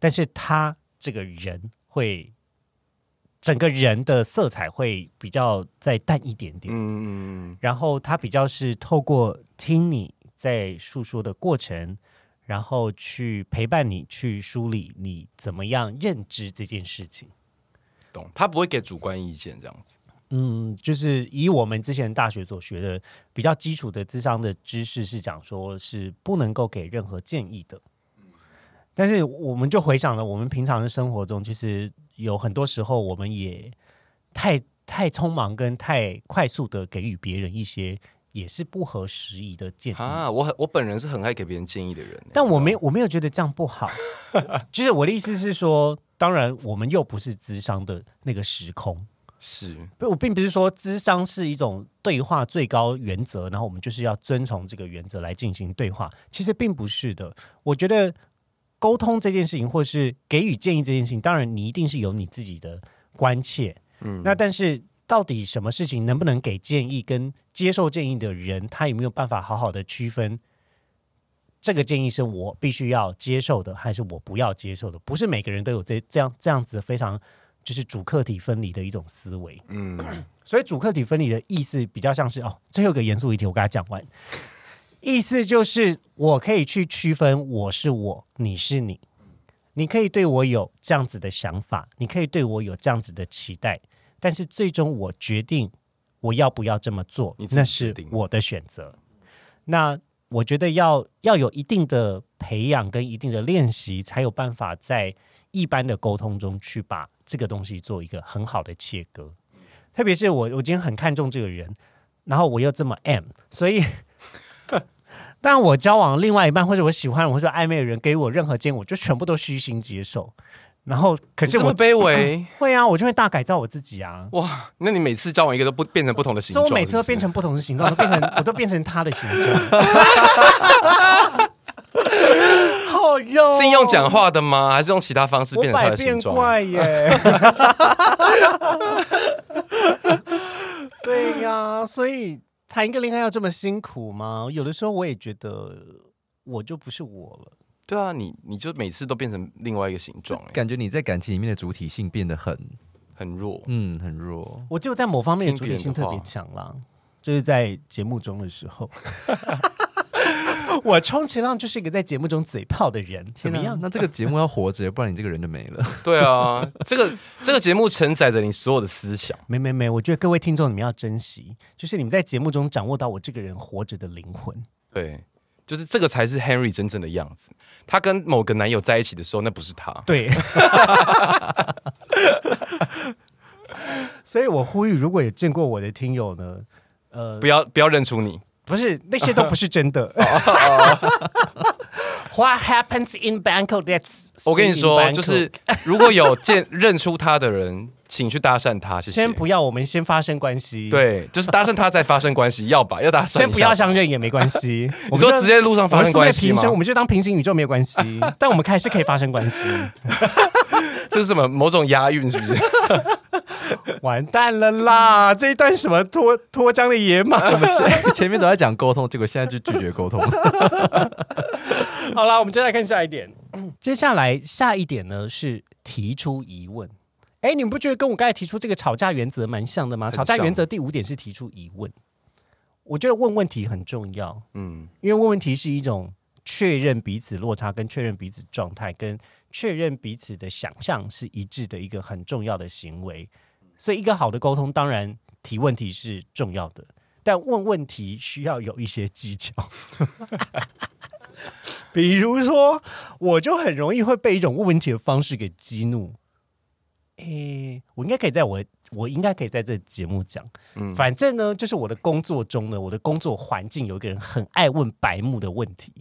但是他这个人会整个人的色彩会比较再淡一点点，嗯嗯然后他比较是透过听你在诉说的过程，然后去陪伴你去梳理你怎么样认知这件事情。他不会给主观意见这样子。嗯，就是以我们之前大学所学的比较基础的智商的知识是讲说是不能够给任何建议的。但是我们就回想了，我们平常的生活中，其实有很多时候我们也太太匆忙跟太快速的给予别人一些也是不合时宜的建议。啊，我很我本人是很爱给别人建议的人欸，但我没我没有觉得这样不好，[laughs] 就是我的意思是说，当然我们又不是智商的那个时空，是不，我并不是说智商是一种对话最高原则，然后我们就是要遵从这个原则来进行对话。其实并不是的。我觉得沟通这件事情，或是给予建议这件事情，当然你一定是有你自己的关切。嗯那但是到底什么事情能不能给建议，跟接受建议的人，他有没有办法好好的区分？这个建议是我必须要接受的，还是我不要接受的？不是每个人都有这这样这样子非常就是主客体分离的一种思维。嗯 [clears throat] 所以主客体分离的意思比较像是哦，最后一个严肃议题我给他讲完，意思就是我可以去区分我是我，你是你，你可以对我有这样子的想法，你可以对我有这样子的期待，但是最终我决定我要不要这么做那是我的选择。那我觉得要要有一定的培养跟一定的练习，才有办法在一般的沟通中去把这个东西做一个很好的切割。特别是我，我今天很看重这个人，然后我又这么 M，所以，[laughs] 但我交往另外一半或者我喜欢的人或者暧昧的人给我任何建议，我就全部都虚心接受。然后，可是我卑微 [clears throat] 会啊，我就会大改造我自己啊。哇！那你每次交往一个都不变成不同的形状，所以我每次都变成不同的形状，都变成 [laughs] 我都变成他的形状。[laughs] 好用，是用讲话的吗？还是用其他方式我变成他的形状？怪耶。[laughs] 对呀、所以谈一个恋爱要这么辛苦吗？有的时候我也觉得我就不是我了。对啊，你你就每次都变成另外一个形状，哎，感觉你在感情里面的主体性变得很很弱。嗯很弱。我只有在某方面的主体性特别强啦，就是在节目中的时候。[laughs] 我充其量就是一个在节目中嘴炮的人，怎么样？那这个节目要活着，不然你这个人就没了。[laughs] 对啊，这个这个节目承载着你所有的思想。没没没，我觉得各位听众你们要珍惜，就是你们在节目中掌握到我这个人活着的灵魂。对，就是这个才是 Henry 真正的样子。他跟某个男友在一起的时候，那不是他。对，[laughs] 所以我呼吁，如果也见过我的听友呢，呃不，要不要认出你。不是那些都不是真的。[laughs] What happens in Bangkok? That's 我跟你说，就是如果有见认出他的人，请去搭讪他，谢谢先。不要，我们先发生关系。，对，就是搭讪他再发生关系，要吧？要搭讪。先不要相认也没关系。[laughs] 你说直接路上发生关系吗？我们就当平行宇宙没有关系，[laughs] 但我们还是可以发生关系。这是什么某种押韵是不是？[laughs] 完蛋了啦！这一段什么脱脱缰的野马？[laughs] 我们前前面都在讲沟通，结果现在就拒绝沟通。[laughs] 好啦，我们接下来看下一点。[coughs] 接下来下一点呢是提出疑问。哎，你们不觉得跟我刚才提出这个吵架原则蛮像的吗？吵架原则第五点是提出疑问。我觉得问问题很重要，嗯，因为问问题是一种确认彼此落差、跟确认彼此状态、跟确认彼此的想象是一致的一个很重要的行为。所以，一个好的沟通，当然提问题是重要的，但问问题需要有一些技巧。[laughs] 比如说，我就很容易会被一种问问题的方式给激怒。哎，诶，我应该可以在我我应该可以在这节目讲。嗯反正呢，就是我的工作中呢，我的工作环境有一个人很爱问白目的问题，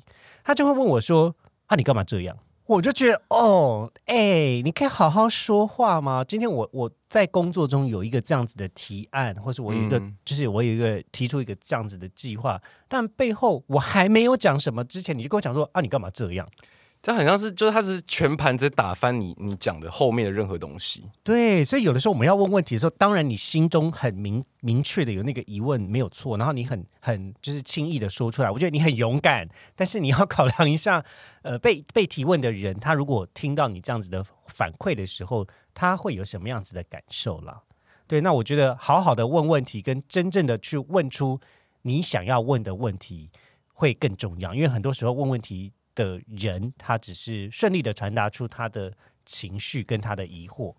他就会问我说：“啊，你干嘛这样？”我就觉得哦，哎、你可以好好说话吗？今天我我在工作中有一个这样子的提案，或是我有一个、嗯就是我有一个提出一个这样子的计划，但背后我还没有讲什么之前，你就跟我讲说啊，你干嘛这样？这很像是就是他是全盘在打翻你你讲的后面的任何东西。对，所以有的时候我们要问问题的时候，当然你心中很明明确的有那个疑问没有错，然后你很很就是轻易的说出来，我觉得你很勇敢，但是你要考量一下，呃，被被提问的人，他如果听到你这样子的反馈的时候，他会有什么样子的感受啦？对，那我觉得好好的问问题，跟真正的去问出你想要问的问题会更重要，因为很多时候问问题的人，他只是顺利的传达出他的情绪跟他的疑惑。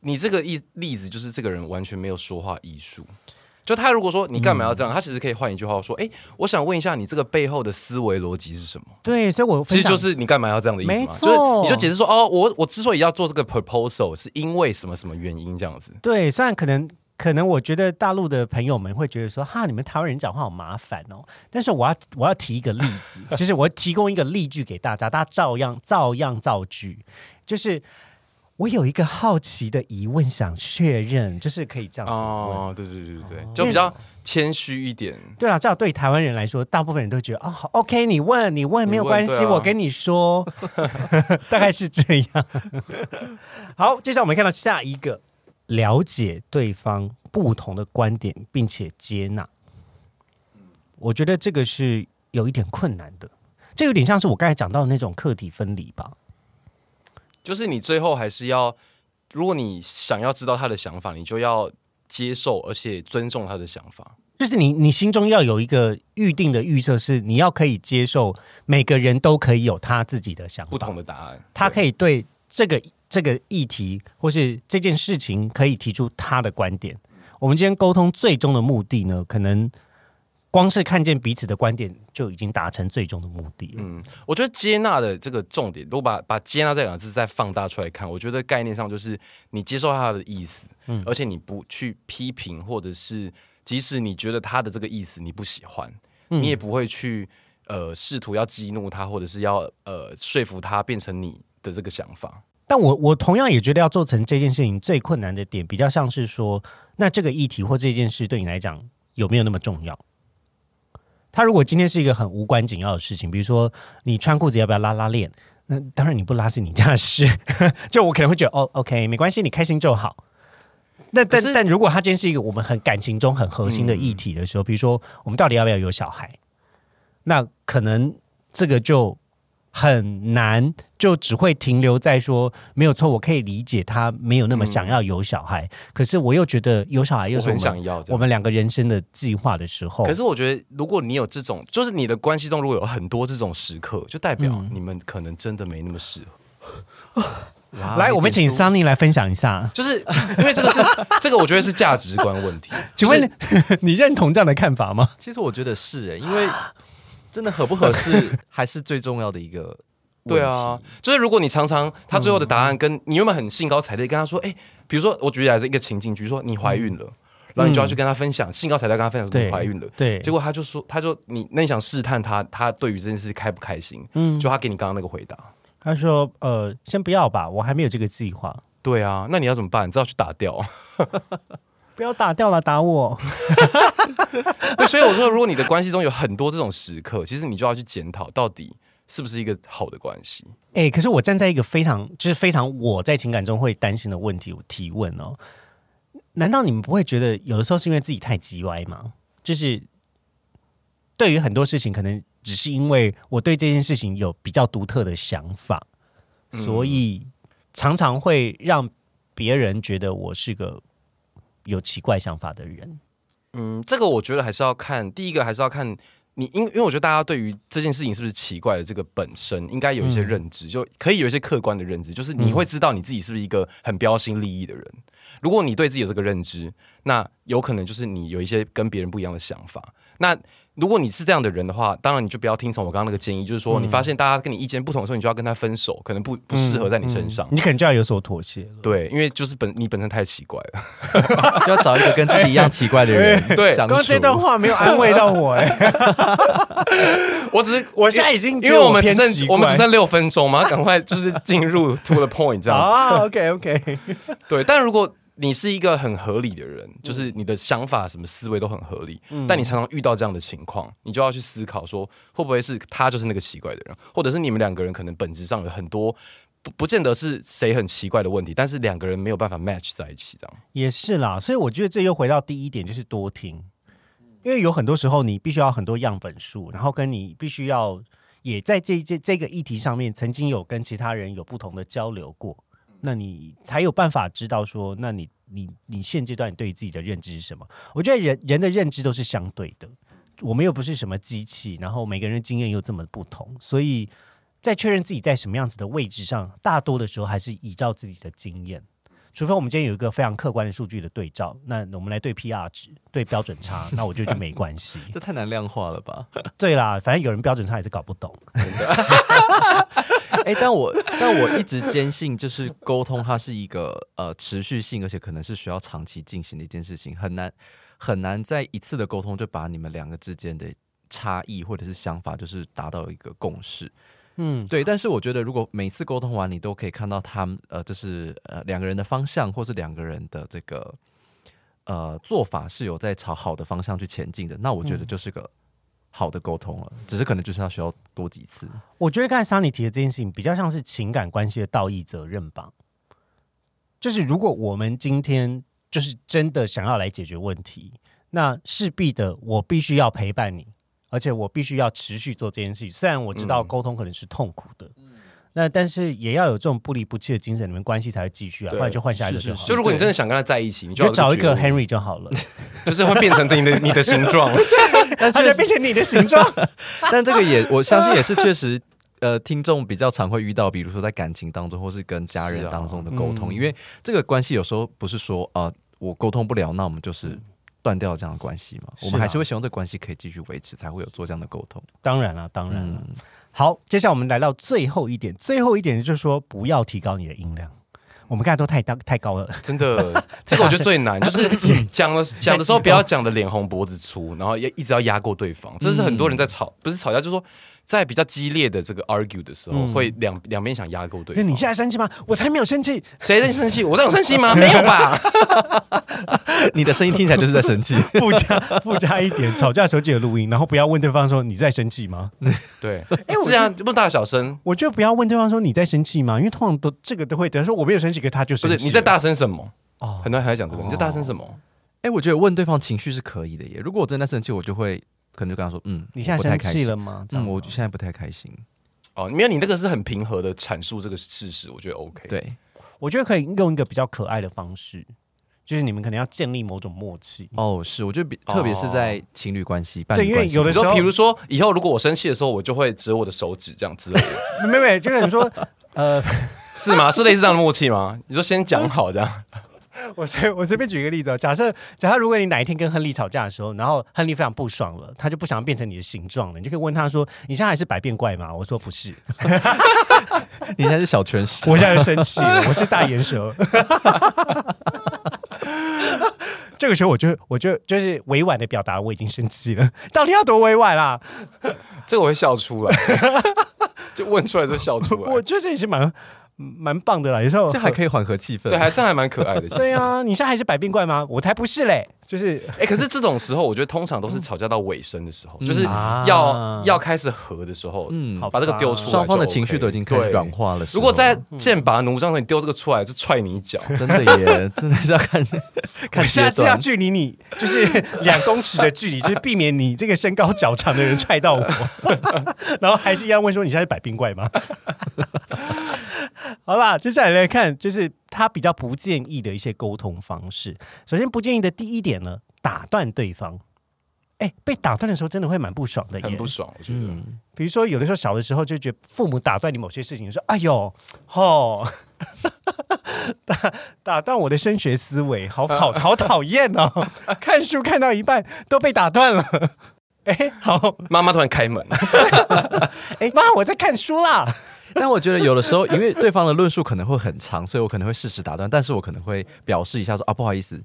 你这个例例子就是这个人完全没有说话艺术。就他如果说你干嘛要这样，他其实可以换一句话说：“哎、我想问一下你这个背后的思维逻辑是什么？”对，所以我其实就是你干嘛要这样的意思嘛？没错就是你就解释说：“哦，我我之所以要做这个 proposal，是因为什么什么原因这样子。对，虽然可能可能我觉得大陆的朋友们会觉得说哈，你们台湾人讲话好麻烦哦，但是我要我要提一个例子，[laughs] 就是我提供一个例句给大家，大家照样照样造句，就是。我有一个好奇的疑问，想确认，就是可以这样子问。哦，对对对对对，就比较谦虚一点。对了，这样对台湾人来说，大部分人都觉得哦、好，OK，你问你问没有关系，啊我跟你说，[laughs] [laughs] 大概是这样。好，接下来我们看到下一个，了解对方不同的观点，并且接纳。我觉得这个是有一点困难的，这有点像是我刚才讲到的那种客体分离吧。就是你最后还是要，如果你想要知道他的想法，你就要接受而且尊重他的想法。就是你，你心中要有一个预定的预设，是你要可以接受每个人都可以有他自己的想法，不同的答案，他可以对这个这个议题或是这件事情可以提出他的观点。我们今天沟通最终的目的呢，可能光是看见彼此的观点就已经达成最终的目的了。嗯，我觉得接纳的这个重点，如果把把接纳这两个字再放大出来看，我觉得概念上就是你接受他的意思，嗯而且你不去批评，或者是即使你觉得他的这个意思你不喜欢，嗯你也不会去呃试图要激怒他，或者是要呃说服他变成你的这个想法。但我我同样也觉得要做成这件事情最困难的点，比较像是说，那这个议题或这件事对你来讲有没有那么重要？他如果今天是一个很无关紧要的事情，比如说你穿裤子要不要拉拉链，那当然你不拉是你家的事，[laughs] 就我可能会觉得哦，OK，没关系，你开心就好。那但但如果他今天是一个我们很感情中很核心的议题的时候，比如说我们到底要不要有小孩，那可能这个就很难，就只会停留在说没有错，我可以理解他没有那么想要有小孩，可是我又觉得有小孩又是我们想要我们两个人生的计划的时候，可是我觉得，如果你有这种，就是你的关系中如果有很多这种时刻，就代表嗯你们可能真的没那么适合。[laughs] 来，我们请 Sunny 来分享一下，就是因为这个是 [laughs] 这个，我觉得是价值观问题。[laughs] 请问就是你认同这样的看法吗？其实我觉得是诶，因为真的合不合适 [laughs] 还是最重要的一个。对啊，，就是如果你常常他最后的答案跟你原本很兴高采烈跟他说，哎、比如说我举例来是一个情境比如，说你怀孕了，然后你就要去跟他分享，兴高采烈跟他分享对你怀孕了，对，结果他就说，他就你那你想试探他，他对于这件事开不开心，嗯就他给你刚刚那个回答。他说呃，先不要吧，我还没有这个计划，对啊，那你要怎么办？你知道去打掉。不要打掉了，打我。[laughs] 对，所以我说，如果你的关系中有很多这种时刻，其实你就要去检讨，到底是不是一个好的关系。哎、可是我站在一个非常就是非常我在情感中会担心的问题，我提问哦，难道你们不会觉得有的时候是因为自己太叽歪吗？就是对于很多事情，可能只是因为我对这件事情有比较独特的想法，所以常常会让别人觉得我是个有奇怪想法的人。嗯，这个我觉得还是要看，第一个还是要看你，因因为我觉得大家对于这件事情是不是奇怪的这个本身，应该有一些认知，就可以有一些客观的认知，就是你会知道你自己是不是一个很标新立异的人。如果你对自己有这个认知，那有可能就是你有一些跟别人不一样的想法。那如果你是这样的人的话，当然你就不要听从我刚刚那个建议，就是说你发现大家跟你意见不同的时候，你就要跟他分手，可能不不适合在你身上。你可能就要有所妥协了。对，因为就是本你本身太奇怪了。就 [laughs] 要找一个跟自己一样奇怪的人 [laughs] 对。刚刚这段话没有安慰到我哎、[laughs] 我只是我现在已经因为我们只剩我们只剩六分钟嘛，赶快就是进入 to the point 这样子。啊，OK OK，对，但如果你是一个很合理的人，就是你的想法、什么思维都很合理，但你常常遇到这样的情况，你就要去思考说，会不会是他就是那个奇怪的人，或者是你们两个人可能本质上有很多不不见得是谁很奇怪的问题，但是两个人没有办法 match 在一起，这样。也是啦。所以我觉得这又回到第一点，就是多听，因为有很多时候你必须要很多样本数，然后跟你必须要也在这这这个议题上面曾经有跟其他人有不同的交流过，那你才有办法知道说，那你你你现阶段你对自己的认知是什么？我觉得人人的认知都是相对的，我们又不是什么机器，然后每个人的经验又这么不同，所以在确认自己在什么样子的位置上，大多的时候还是依照自己的经验。除非我们今天有一个非常客观的数据的对照，那我们来对 PR 值、对标准差，那我觉得就没关系。[laughs] 这太难量化了吧？对啦，反正有人标准差也是搞不懂。[laughs] 哎、但我但我一直坚信，就是沟通，它是一个呃持续性，而且可能是需要长期进行的一件事情，很难很难在一次的沟通就把你们两个之间的差异或者是想法，就是达到一个共识。嗯，对，但是我觉得，如果每次沟通完，你都可以看到他们呃，就是呃两个人的方向，或是两个人的这个呃做法是有在朝好的方向去前进的，那我觉得就是个好的沟通了。只是可能就是要需要多几次。我觉得刚才桑尼提的这件事情比较像是情感关系的道义责任吧。就是如果我们今天就是真的想要来解决问题，那势必的我必须要陪伴你，而且我必须要持续做这件事情。虽然我知道嗯沟通可能是痛苦的，那但是也要有这种不离不弃的精神，你们关系才会继续啊，对不然就换下一个是就是好了。就如果你真的想跟他在一起，你你就找一个 Henry 就好了，[laughs] 就是会变成你的你的形状。[laughs] [laughs] 他就变成你的形状。但这个也我相信也是确实。呃，听众比较常会遇到，比如说在感情当中，或是跟家人当中的沟通，嗯因为这个关系有时候不是说啊、呃我沟通不了，那我们就是断掉这样的关系嘛。我们还是会希望这关系可以继续维持，才会有做这样的沟通。当然了，当然了。嗯，好，接下来我们来到最后一点，最后一点就是说不要提高你的音量。我们刚才都太大太高了，真的，[laughs] 这个我觉得最难，就是 [laughs] 讲了讲的时候不要讲的脸红脖子粗，然后要一直要压过对方。这是很多人在吵，不是吵架，就是说在比较激烈的这个 argue 的时候，嗯会两两边想压过对那方。你现在生气吗？我才没有生气。谁在生气？我在有生气吗？[laughs] 没有吧？[laughs] 你的声音听起来就是在生气。[laughs] 附加附加一点，吵架的时候记得录音，然后不要问对方说你在生气吗？对，哎我是这样，不大小声，我觉得不要问对方说你在生气吗？因为通常都这个都会得说我没有生气，可他就不生气了。是你在大声什么？哦很多人还在讲这个，你在大声什么？哎、我觉得问对方情绪是可以的耶。如果我真的生气，我就会可能就跟他说，嗯，你现在生我不太开心气了吗？这样嗯，吗我现在不太开心。哦，没有，你那个是很平和的阐述这个事实，我觉得 OK。，对，我觉得可以用一个比较可爱的方式，就是你们可能要建立某种默契。哦，是，我觉得比特别是在情侣关系、伴对因为侣关系有的时候，比如说以后如果我生气的时候，我就会折我的手指这样之类的，没没，就是你说，呃，[laughs] 是吗？是类似这样的默契吗？你说先讲好这样，[laughs] 我随我随便举一个例子哦，假设假设如果你哪一天跟亨利吵架的时候，然后亨利非常不爽了，他就不想变成你的形状了，你就可以问他说：“你现在还是百变怪吗？”我说：“不是，[laughs] 你现在是小拳石，我现在就生气了，[laughs] 我是大眼蛇。”这个时候我就我就就是委婉的表达我已经生气了，到底要多委婉啦？这个我会笑出来，就问出来就笑出来我。觉得这也是蛮蛮棒的啦，有时候这还可以缓和气氛。对，还这样还蛮可爱的。[laughs] 对，啊，你现在还是百变怪吗？我才不是嘞，就是哎、可是这种时候，我觉得通常都是吵架到尾声的时候，就是啊要要开始和的时候，嗯好把这个丢出来双方的情绪都已经开始对软化了。如果在剑拔弩张的时候你丢这个出来，就踹你一脚。[laughs] 真的耶，[laughs] 真的是要看看阶我下次要。距离你就是两公尺的距离，就是避免你这个身高较长的人踹到我，然后还是一样问说你现在是百变怪吗？[laughs] 好啦，接下来来看，就是他比较不建议的一些沟通方式。首先，不建议的第一点呢，打断对方。哎，被打断的时候真的会蛮不爽的，很不爽，我觉得。嗯，比如说，有的时候小的时候就觉得父母打断你某些事情，说：“哎呦，吼，[laughs] 打打断我的升学思维，好好好讨厌哦！[laughs] 看书看到一半都被打断了。哎，好，妈妈突然开门，哎，妈，我在看书啦。但我觉得有的时候，因为对方的论述可能会很长，所以我可能会适时打断，但是我可能会表示一下说啊，不好意思，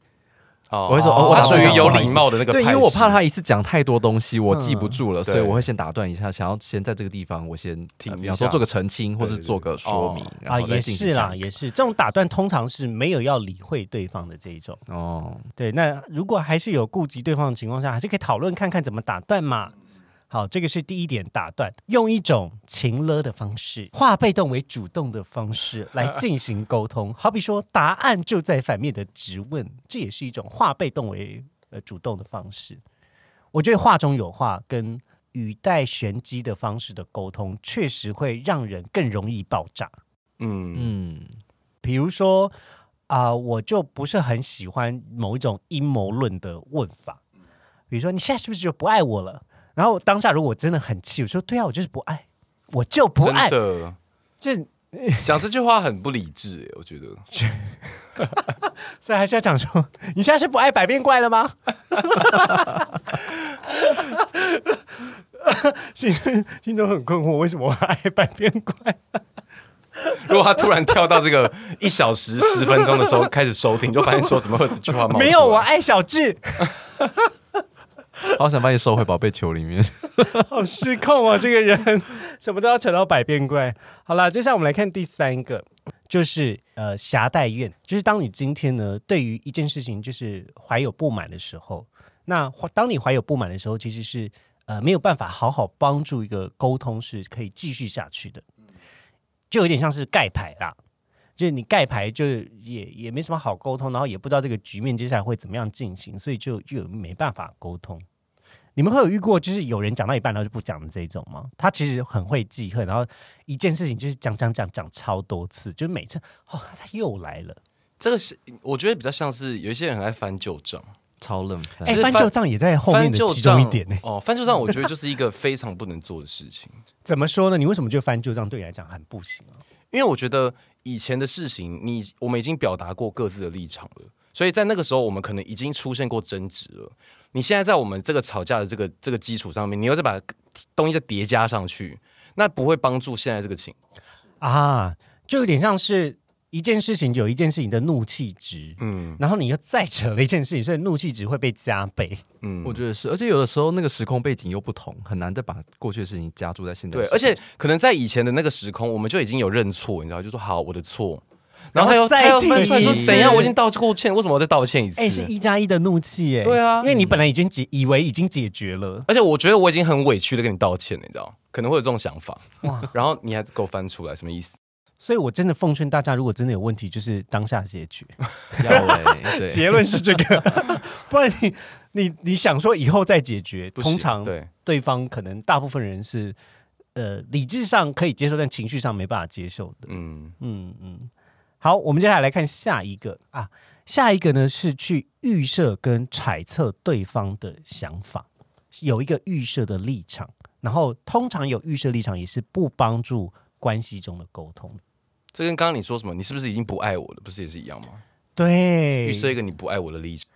我我会说哦我他属于有礼貌的那个对，因为我怕他一次讲太多东西，我记不住了，对所以我会先打断一下，想要先在这个地方我先听呃比方说做个澄清，或是做个说明啊，也是啦，也是这种打断，通常是没有要理会对方的这一种。哦，对，那如果还是有顾及对方的情况下，还是可以讨论看看怎么打断嘛。好，这个是第一点，打断，用一种情勒的方式，化被动为主动的方式 [laughs] 来进行沟通。好比说，答案就在反面的质问，这也是一种化被动为呃主动的方式。我觉得话中有话跟语带玄机的方式的沟通，确实会让人更容易爆炸。嗯嗯，比如说啊、我就不是很喜欢某一种阴谋论的问法，比如说你现在是不是就不爱我了？然后当下如果我真的很气，我说对啊，我就是不爱，我就不爱真，的就 [laughs] 讲这句话很不理智，哎，我觉得所以还是要讲说，你现在是不爱百变怪了吗？[laughs] 心心中很困惑，为什么我爱百变怪？如果他突然跳到这个一小时十分钟的时候开始收听，就发现说怎么会有这句话冒出来？没有，我爱小智，好想把你收回宝贝球里面。[laughs] 好失控啊，这个人 [laughs] 什么都要扯到百变怪。好了，接下来我们来看第三个，就是呃狭待怨，就是当你今天呢对于一件事情就是怀有不满的时候，那当你怀有不满的时候，其实是呃没有办法好好帮助一个沟通是可以继续下去的，就有点像是盖牌啦。就是你盖牌就也也没什么好沟通，然后也不知道这个局面接下来会怎么样进行，所以就又没办法沟通。你们会有遇过就是有人讲到一半然后就不讲的这种吗？他其实很会记恨，然后一件事情就是讲讲讲讲超多次，就是每次哦他又来了。这个是我觉得比较像是有一些人很爱翻旧账，超冷饭哎、是翻翻旧账也在后面的其翻旧账中一点呢、哦，翻旧账我觉得就是一个非常不能做的事情，怎么说呢？你为什么觉得翻旧账对你来讲很不行啊？因为我觉得以前的事情，你我们已经表达过各自的立场了，所以在那个时候我们可能已经出现过争执了。你现在在我们这个吵架的这个这个基础上面，你又再把东西再叠加上去，那不会帮助现在这个情。啊，就有点像是一件事情有一件事情的怒气值，嗯然后你又再扯了一件事情，所以怒气值会被加倍。嗯，我觉得是，而且有的时候那个时空背景又不同，很难再把过去的事情加注在现在对，而且可能在以前的那个时空，我们就已经有认错，你知道，就说好我的错，然后他又再翻出来说怎样，我已经道过歉，为什么我再道歉一次？哎、是一加一的怒气哎，对啊。因为你本来已经解以为已经解决了，而且我觉得我已经很委屈的跟你道歉了，你知道，可能会有这种想法。哇。然后你还给我翻出来，什么意思？所以我真的奉劝大家，如果真的有问题，就是当下解决。[laughs] 对，[laughs] 结论是这个，[laughs] 不然你你你想说以后再解决，通常对，对方可能大部分人是呃理智上可以接受，但情绪上没办法接受的。嗯，嗯嗯，好，我们接下来来看下一个啊，下一个呢是去预设跟揣测对方的想法，有一个预设的立场，然后通常有预设立场也是不帮助关系中的沟通。这跟刚刚你说什么，你是不是已经不爱我了？不是也是一样吗？对，预设一个你不爱我的立场，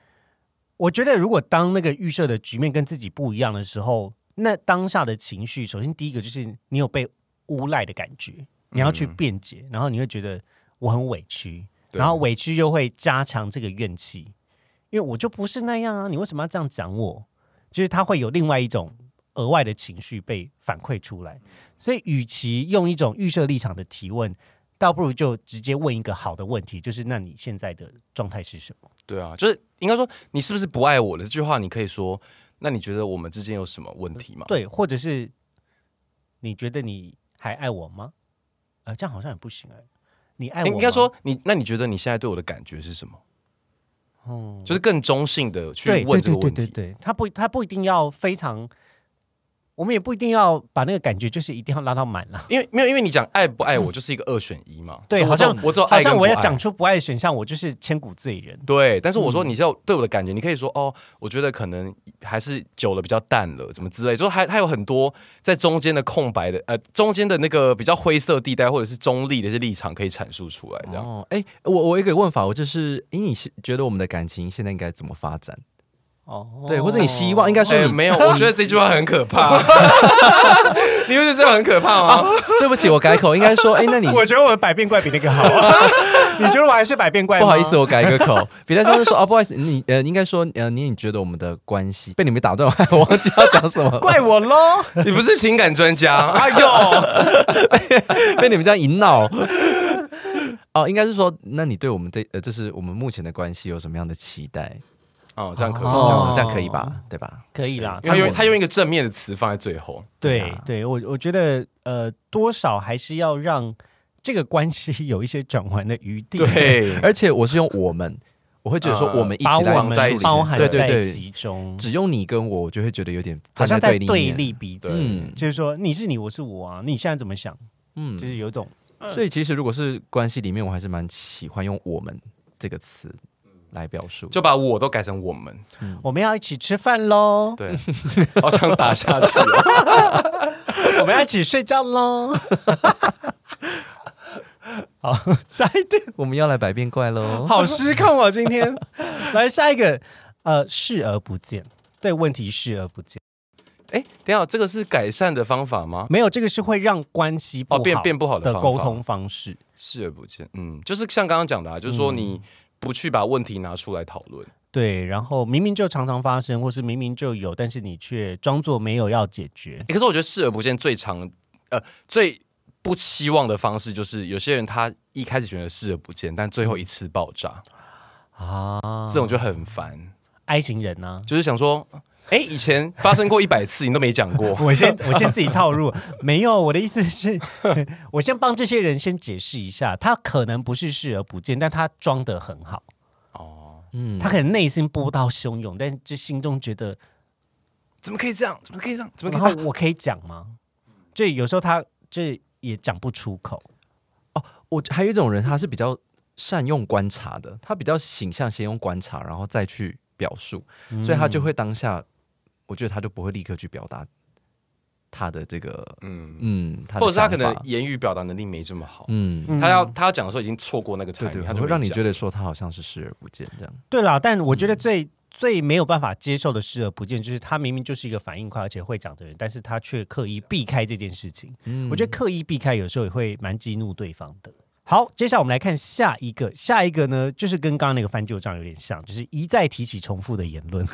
我觉得如果当那个预设的局面跟自己不一样的时候，那当下的情绪，首先第一个就是你有被诬赖的感觉，你要去辩解，然后你会觉得我很委屈，然后委屈又会加强这个怨气，因为我就不是那样啊，你为什么要这样讲我？就是他会有另外一种额外的情绪被反馈出来，所以与其用一种预设立场的提问，倒不如就直接问一个好的问题，就是那你现在的状态是什么？对啊，就是应该说你是不是不爱我了？这句话你可以说，那你觉得我们之间有什么问题吗？对，或者是你觉得你还爱我吗？呃，这样好像也不行哎、你爱我应该说你，那你觉得你现在对我的感觉是什么？哦，就是更中性的去问这个问题。对对对，他不他不一定要非常，我们也不一定要把那个感觉就是一定要拉到满了。因为没有，因为你讲爱不爱我就是一个二选一嘛。对，好像我只好像我要讲出不爱的选项，我就是千古罪人。对，但是我说嗯你要对我的感觉，你可以说哦，我觉得可能还是久了比较淡了，怎么之类，就是还还有很多在中间的空白的呃中间的那个比较灰色地带或者是中立的一些立场可以阐述出来，这样。哦，哎，我我有一个问法，我就是，哎，你是觉得我们的感情现在应该怎么发展？哦，对，或者你希望应该说没有，我觉得这句话很可怕。[laughs] 你不觉得这很可怕吗？对不起，我改口，应该说，哎，那你我觉得我的百变怪比那个好。[laughs] 你觉得我还是百变怪？不好意思，我改一个口，比较像是说，哦，不好意思，你呃，应该说，呃，你你觉得我们的关系被你们打断，[laughs] 我忘记要讲什么，怪我喽！你不是情感专家，哎呦，被你们这样一闹。哦，应该是说，那你对我们这呃，这是我们目前的关系有什么样的期待？哦，这样可以，哦这样这样可以吧？对吧？可以啦。因为他用他用一个正面的词放在最后。对对我我觉得呃，多少还是要让这个关系有一些转换的余地。，对，[laughs] 而且我是用我们，我会觉得说嗯我们一起在一起包含在对对对，其中，只用你跟我，我就会觉得有点好像在对对立彼此。嗯就是说你是你，我是我啊，你现在怎么想？嗯就是有种所以其实如果是关系里面，我还是蛮喜欢用“我们”这个词来表述。就把我都改成我们，我们要一起吃饭喽，对，好想打下去哦。[laughs] 我们要一起睡觉喽。[laughs] 好，下一点我们要来百变怪喽。好失控哦，今天 [laughs] 来下一个，呃，视而不见，对问题视而不见，哎，等一下，这个是改善的方法吗？没有这个是会让关系不哦，变变不好的方法沟通方式。视而不见，嗯，就是像刚刚讲的啊，就是说你不去把问题拿出来讨论，对，然后明明就常常发生，或是明明就有，但是你却装作没有要解决。欸可是我觉得视而不见最常呃最不期望的方式，就是有些人他一开始选择视而不见，但最后一次爆炸，啊，这种就很烦。I 型人呢、就是想说，哎、以前发生过一百次，你都没讲过。[laughs] 我先我先自己套入，没有我的意思是，[laughs] 我先帮这些人先解释一下，他可能不是视而不见，但他装得很好，哦，嗯，他可能内心波涛汹涌，但就心中觉得，怎么可以这样？怎么可以这样？怎么可然以这样？后我可以讲吗？就有时候他这也讲不出口，哦我还有一种人，他是比较善用观察的，他比较形象先用观察，然后再去表述，所以他就会当下，我觉得他就不会立刻去表达他的这个，嗯，嗯，他或者是他可能言语表达能力没这么好，嗯，嗯他要他要讲的时候已经错过那个对 timing，对，他就会让你觉得得说他好像是视而不见这样。对啦，但我觉得最、最没有办法接受的视而不见，就是他明明就是一个反应快而且会讲的人，但是他却刻意避开这件事情。嗯我觉得刻意避开有时候也会蛮激怒对方的。好，接下来我们来看下一个，下一个呢，就是跟刚刚那个翻旧账有点像，就是一再提起重复的言论，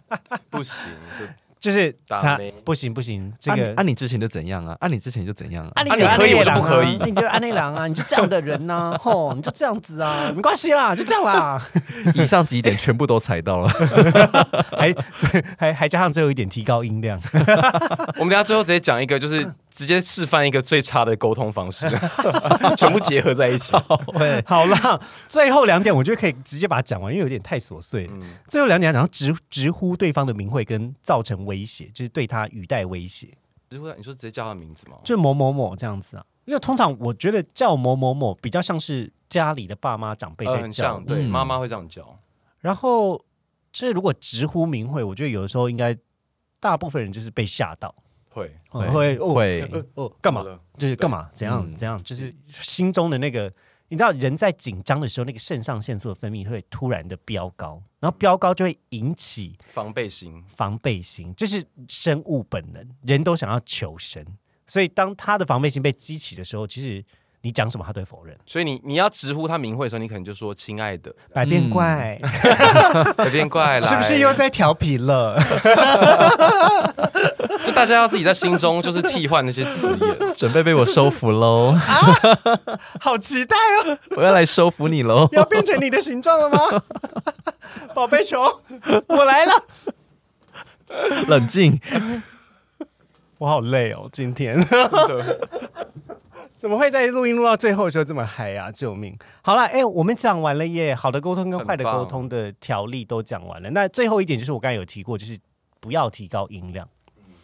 [laughs] 不行，这就是他打妹不行不行，这个按，你之前就怎样啊？按，你之前就怎样啊？啊，你啊就你可以我就不可以那你就安内郎啊，[laughs] 你就这样的人呐、吼，你就这样子啊，没关系啦，就这样啦，[laughs] 以上几点全部都踩到了。[laughs] 还对还还加上最后一点提高音量，我们等一下最后直接讲一个，就是直接示范一个最差的沟通方式，全部结合在一起。好啦，最后两点我觉得可以直接把它讲完，因为有点太琐碎。嗯最后两点讲直直呼对方的名讳跟造成威胁，就是对他语带威胁，你说你说直接叫他名字吗？就某某某这样子啊。因为通常我觉得叫某某某比较像是家里的爸妈长辈呃，在叫，很像，对，嗯妈妈会这样叫。然后就是如果直呼名讳，我觉得有的时候应该大部分人就是被吓到，会会会干嘛就是干嘛？怎样嗯怎样？就是心中的那个，你知道人在紧张的时候，那个肾上腺素的分泌会突然的飙高，然后飙高就会引起防备心，防备心，这是生物本能，人都想要求生，所以当他的防备心被激起的时候，其实你讲什么他都会否认。所以你你要直呼他名讳的时候，你可能就说“亲爱的百变怪、”，[laughs] [laughs] 百变怪来，是不是又在调皮了？[laughs] 就大家要自己在心中就是替换那些词眼。准备被我收服喽！好期待哦！我要来收服你喽！要变成你的形状了吗？宝贝球，我来了。冷静，我好累哦，今天怎么会在录音录到最后的时候这么嗨啊？救命！好了，哎、我们讲完了耶，好的沟通跟坏的沟通的条例都讲完了。那最后一点就是我刚才有提过，就是不要提高音量。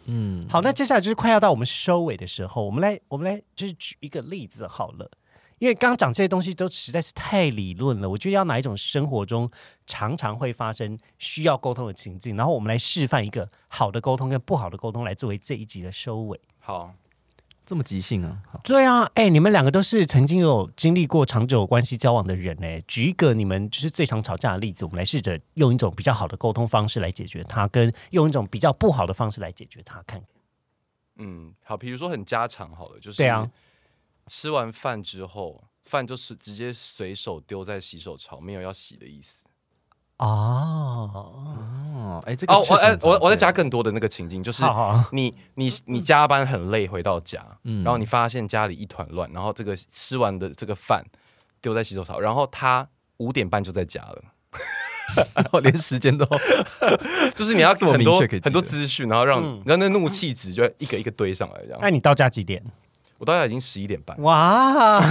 嗯，好，那接下来就是快要到我们收尾的时候，我们来我们来就是举一个例子好了。因为刚刚讲这些东西都实在是太理论了，我觉得要拿一种生活中常常会发生需要沟通的情境，然后我们来示范一个好的沟通跟不好的沟通，来作为这一集的收尾。好，这么即兴啊？对啊，哎、你们两个都是曾经有经历过长久关系交往的人哎、举一个你们就是最常吵架的例子，我们来试着用一种比较好的沟通方式来解决它，跟用一种比较不好的方式来解决它，看看。嗯，好，比如说很家常好了，就是对啊，吃完饭之后，饭就是直接随手丢在洗手槽，没有要洗的意思。哦，哦，哎，这个哦，我哎我我再加更多的那个情境，就是你你你加班很累，回到家，嗯。然后你发现家里一团乱，然后这个吃完的这个饭丢在洗手槽，然后他五点半就在家了，[laughs] 然后连时间都 [laughs] 就是你要 [laughs] 这么很多很多资讯，然后让嗯。你知道那怒气值就一个一个堆上来，这样。那你到家几点？我到家已经十一点半，哇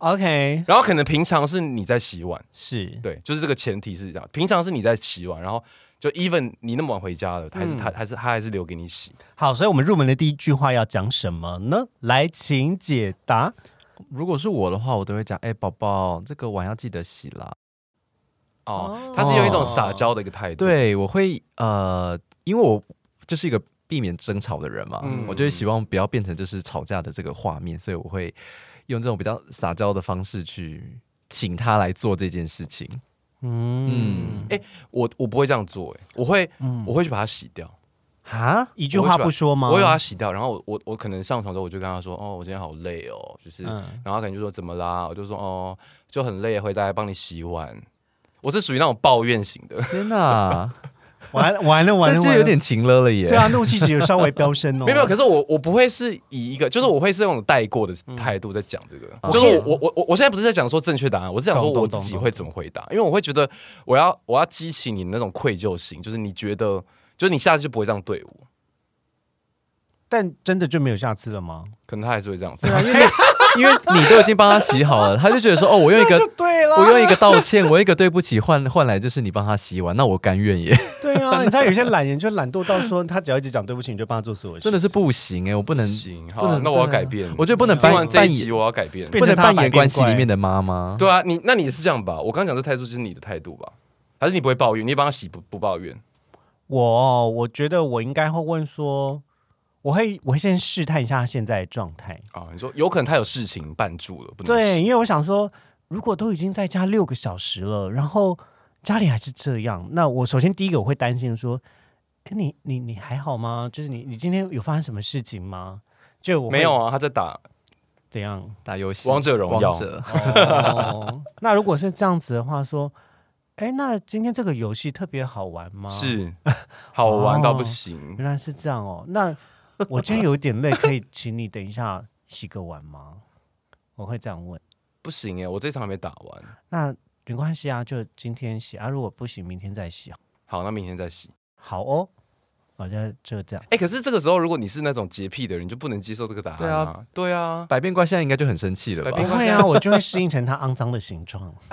，OK，然后可能平常是你在洗碗，是对，就是这个前提是这样，平常是你在洗碗，然后就 even 你那么晚回家了，还是他、还是他还是留给你洗。好，所以我们入门的第一句话要讲什么呢？来，请解答。如果是我的话，我都会讲，哎，宝宝，这个碗要记得洗啦。哦哦，他是用一种撒娇的一个态度，，对，我会呃，因为我就是一个避免争吵的人嘛，嗯我就会希望不要变成就是吵架的这个画面，所以我会用这种比较撒娇的方式去请他来做这件事情。嗯，哎我我不会这样做，哎，我会嗯我会去把它洗掉。啊，一句话不说吗？我会把它洗掉，然后我我我可能上床之后，我就跟他说，哦，我今天好累哦，就是，嗯然后他可能就说怎么啦？我就说哦，就很累，回来帮你洗碗。我是属于那种抱怨型的，天哪，完了完了完了，这就有点情了了耶。对啊，怒气值有稍微飙升哦。没有没有，可是我我不会是以一个，就是我会是那种带过的态度在讲这个，嗯就是我我我我我现在不是在讲说正确答案，我是讲说我自己会怎么回答，因为我会觉得我要我要激起你的那种愧疚心，就是你觉得，就是你下次就不会这样对我，但真的就没有下次了吗？可能他还是会这样子对。啊，因为 [laughs] 因为你都已经帮他洗好了，他就觉得说，哦，我用一个 [laughs] 对了，我用一个道歉，[laughs] 我用一个对不起换换来就是你帮他洗碗，那我甘愿耶，对啊，你知道有些懒人就懒惰到说，他只要一直讲对不起，你就帮他做所有事，真的是不行哎，我不能，行，好不能，啊那我要改变。我觉得不能听完扮扮这一集，演，我要改变。变不能扮演关系里面的妈妈。对啊，你那你是这样吧？我刚讲的态度就是你的态度吧？还是你不会抱怨？你帮他洗不不抱怨？我，我觉得我应该会问说，我会我会先试探一下他现在的状态。啊？你说有可能他有事情绊住了，不能对，因为我想说，如果都已经在家六个小时了，然后家里还是这样，那我首先第一个我会担心说，诶你你你还好吗？就是你你今天有发生什么事情吗？就我没有啊？他在打怎样？打游戏，王者荣耀哦，[laughs] 那如果是这样子的话，说，哎，那今天这个游戏特别好玩吗？，是好玩到不行。原来是这样哦。那 [laughs] 我今天有一点累，可以请你等一下洗个碗吗？[laughs] 我会这样问。不行哎，我这场还没打完。那没关系啊，就今天洗啊，如果不行，明天再洗。好，那明天再洗。好哦，好像就这样。哎，可是这个时候，如果你是那种洁癖的人，你就不能接受这个答案对啊。对啊，百变怪现在应该就很生气了吧百？变不会啊，我就会适应成它肮脏的形状。[laughs]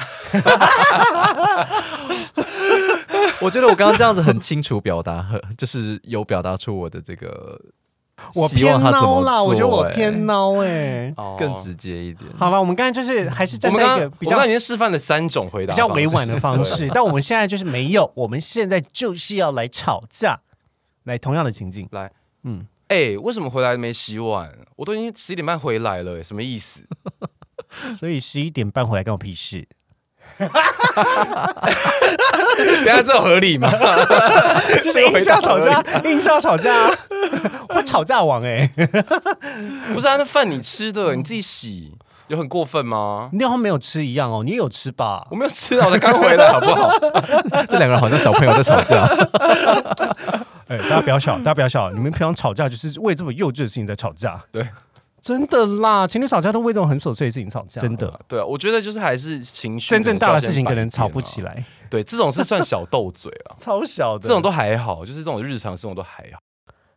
我觉得我刚刚这样子很清楚表达，很就是有表达出我的这个我偏孬啦，我觉得我偏孬哎。哦更直接一点。好了，我们刚才就是还是站在一个比较我们刚刚已经示范了三种回答比较委婉的方式，但我们现在就是没有，我们现在就是要来吵架，来同样的情境。来，嗯，哎，为什么回来没洗碗？我都已经十一点半回来了，什么意思？[laughs] 所以十一点半回来关我屁事。[laughs] 等下这有合理吗？[laughs] 就是硬是要吵架，硬是要吵架，[laughs] 我吵架王哎、不是啊，那饭你吃的，你自己洗，有很过分吗？你好像没有吃一样哦，你也有吃吧我？没有吃啊，我才刚回来，好不好？这两个人好像小朋友在吵架。哎、大家不要笑，大家不要笑，你们平常吵架就是为这么幼稚的事情在吵架。对，真的啦，情侣吵架都为这种很琐碎的事情吵架，真的。对啊，我觉得就是还是情绪，真正大的事情可能吵不起来。来，对，这种是算小斗嘴了，[laughs] 超小的这种都还好，就是这种日常生活都还好。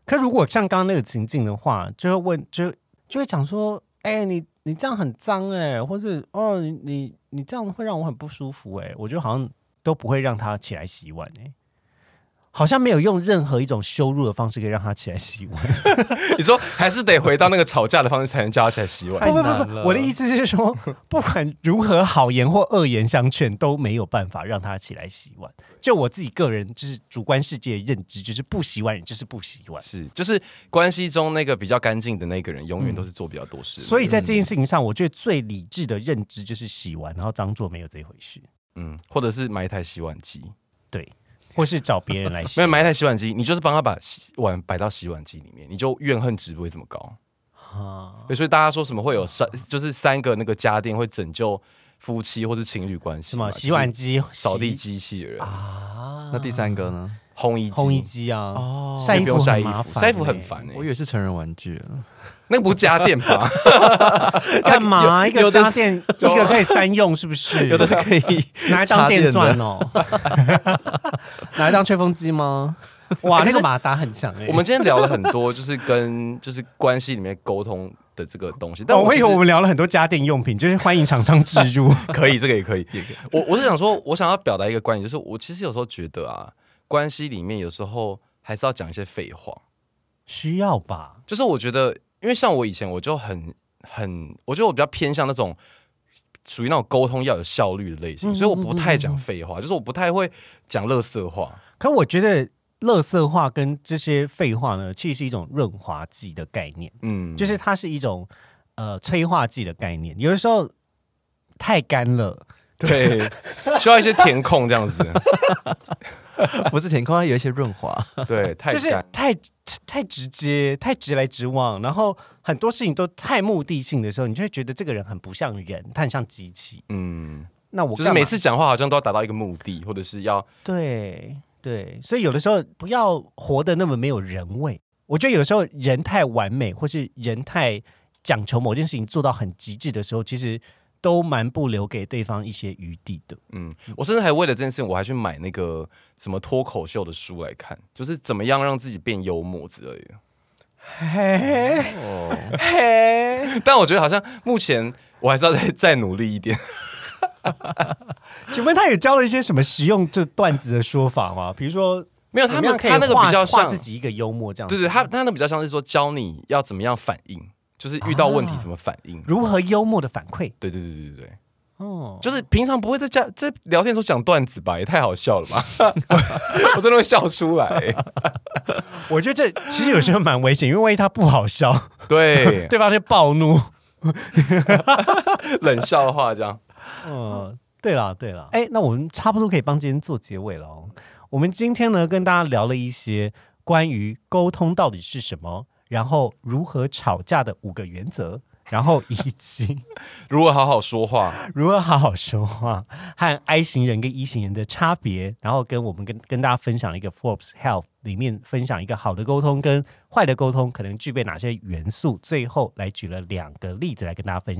可如果像刚刚那个情境的话，就会问，就就会讲说，哎、你你这样很脏哎、或是哦，你你你这样会让我很不舒服哎、我觉得好像都不会让他起来洗碗哎、好像没有用任何一种羞辱的方式可以让他起来洗碗。[laughs] 你说还是得回到那个吵架的方式才能叫他起来洗碗。不不不不，我的意思是说，不管如何好言或恶言相劝，都没有办法让他起来洗碗。就我自己个人就是主观世界认知，就是不洗碗人就是不洗碗。是，就是关系中那个比较干净的那个人，永远都是做比较多事的。所以在这件事情上，我觉得最理智的认知就是洗完，然后当做没有这回事。嗯，或者是买一台洗碗机，对，或是找别人来洗没有。买一台洗碗机，你就是帮他把洗碗摆到洗碗机里面，你就怨恨值不会这么高。啊，对，所以大家说什么会有三，就是三个那个家电会拯救夫妻或是情侣关系？什么洗碗机、扫地洗机器人、啊，那第三个呢？烘衣机、烘衣机啊，哦晒衣服不用晒衣服，很麻烦晒衣服很欸烦哎、我以为是成人玩具了。那个不是家电吧？[laughs] 干嘛？一个家电，一个可以三用，是不是？有的是可以拿来当电钻哦，[laughs] 拿来当吹风机吗？哇，那个马达很强哎。我们今天聊了很多，就是跟就是关系里面沟通的这个东西。但哦，我以为我们聊了很多家电用品，就是欢迎厂商植入。[laughs] 可以，这个也可以。我我是想说，我想要表达一个观点，就是我其实有时候觉得啊，关系里面有时候还是要讲一些废话。需要吧？就是我觉得，因为像我以前我就很很，我觉得我比较偏向那种属于那种沟通要有效率的类型，嗯所以我不太讲废话，就是我不太会讲乐色话。可我觉得乐色话跟这些废话呢，其实是一种润滑剂的概念，嗯，就是它是一种呃催化剂的概念。有的时候太干了，对，[laughs] 需要一些填空这样子。[laughs] 不是填空，它有一些润滑。[laughs] 对，太就是。太太直接、太直来直往，然后很多事情都太目的性的时候，你就会觉得这个人很不像人，他很像机器。嗯，那我就是每次讲话好像都要达到一个目的，或者是要对对，所以有的时候不要活得那么没有人味。我觉得有时候人太完美，或是人太讲求某件事情做到很极致的时候，其实都蛮不留给对方一些余地的。嗯，我甚至还为了这件事情，我还去买那个什么脱口秀的书来看，就是怎么样让自己变幽默之类的。嘿哦，嘿，但我觉得好像目前我还是要再再努力一点。请问他有教了一些什么实用这段子的说法吗？比如说，没有他们他那个比较像画自，己一个幽默这样子，对对，他他那个比较像是说教你要怎么样反应，就是遇到问题怎么反应。如何幽默的反馈对对对对对对，哦。就是平常不会在家在聊天的时候讲段子吧，也太好笑了吧！[laughs] 我真的会笑出来。我觉得这其实有时候蛮危险，因为万一他不好笑，对，[laughs] 对方就暴怒。[laughs] 冷笑话这样。嗯，对了对了，哎，那我们差不多可以帮今天做结尾了哦。我们今天呢跟大家聊了一些关于沟通到底是什么，然后如何吵架的五个原则，[laughs] 然后以及 [laughs] 如何好好说话？[laughs] 如何好好说话，和 I 型人跟 E 型人的差别，然后跟我们跟跟大家分享了一个 Forbes Health 里面分享一个好的沟通跟坏的沟通可能具备哪些元素，最后来举了两个例子来跟大家分享。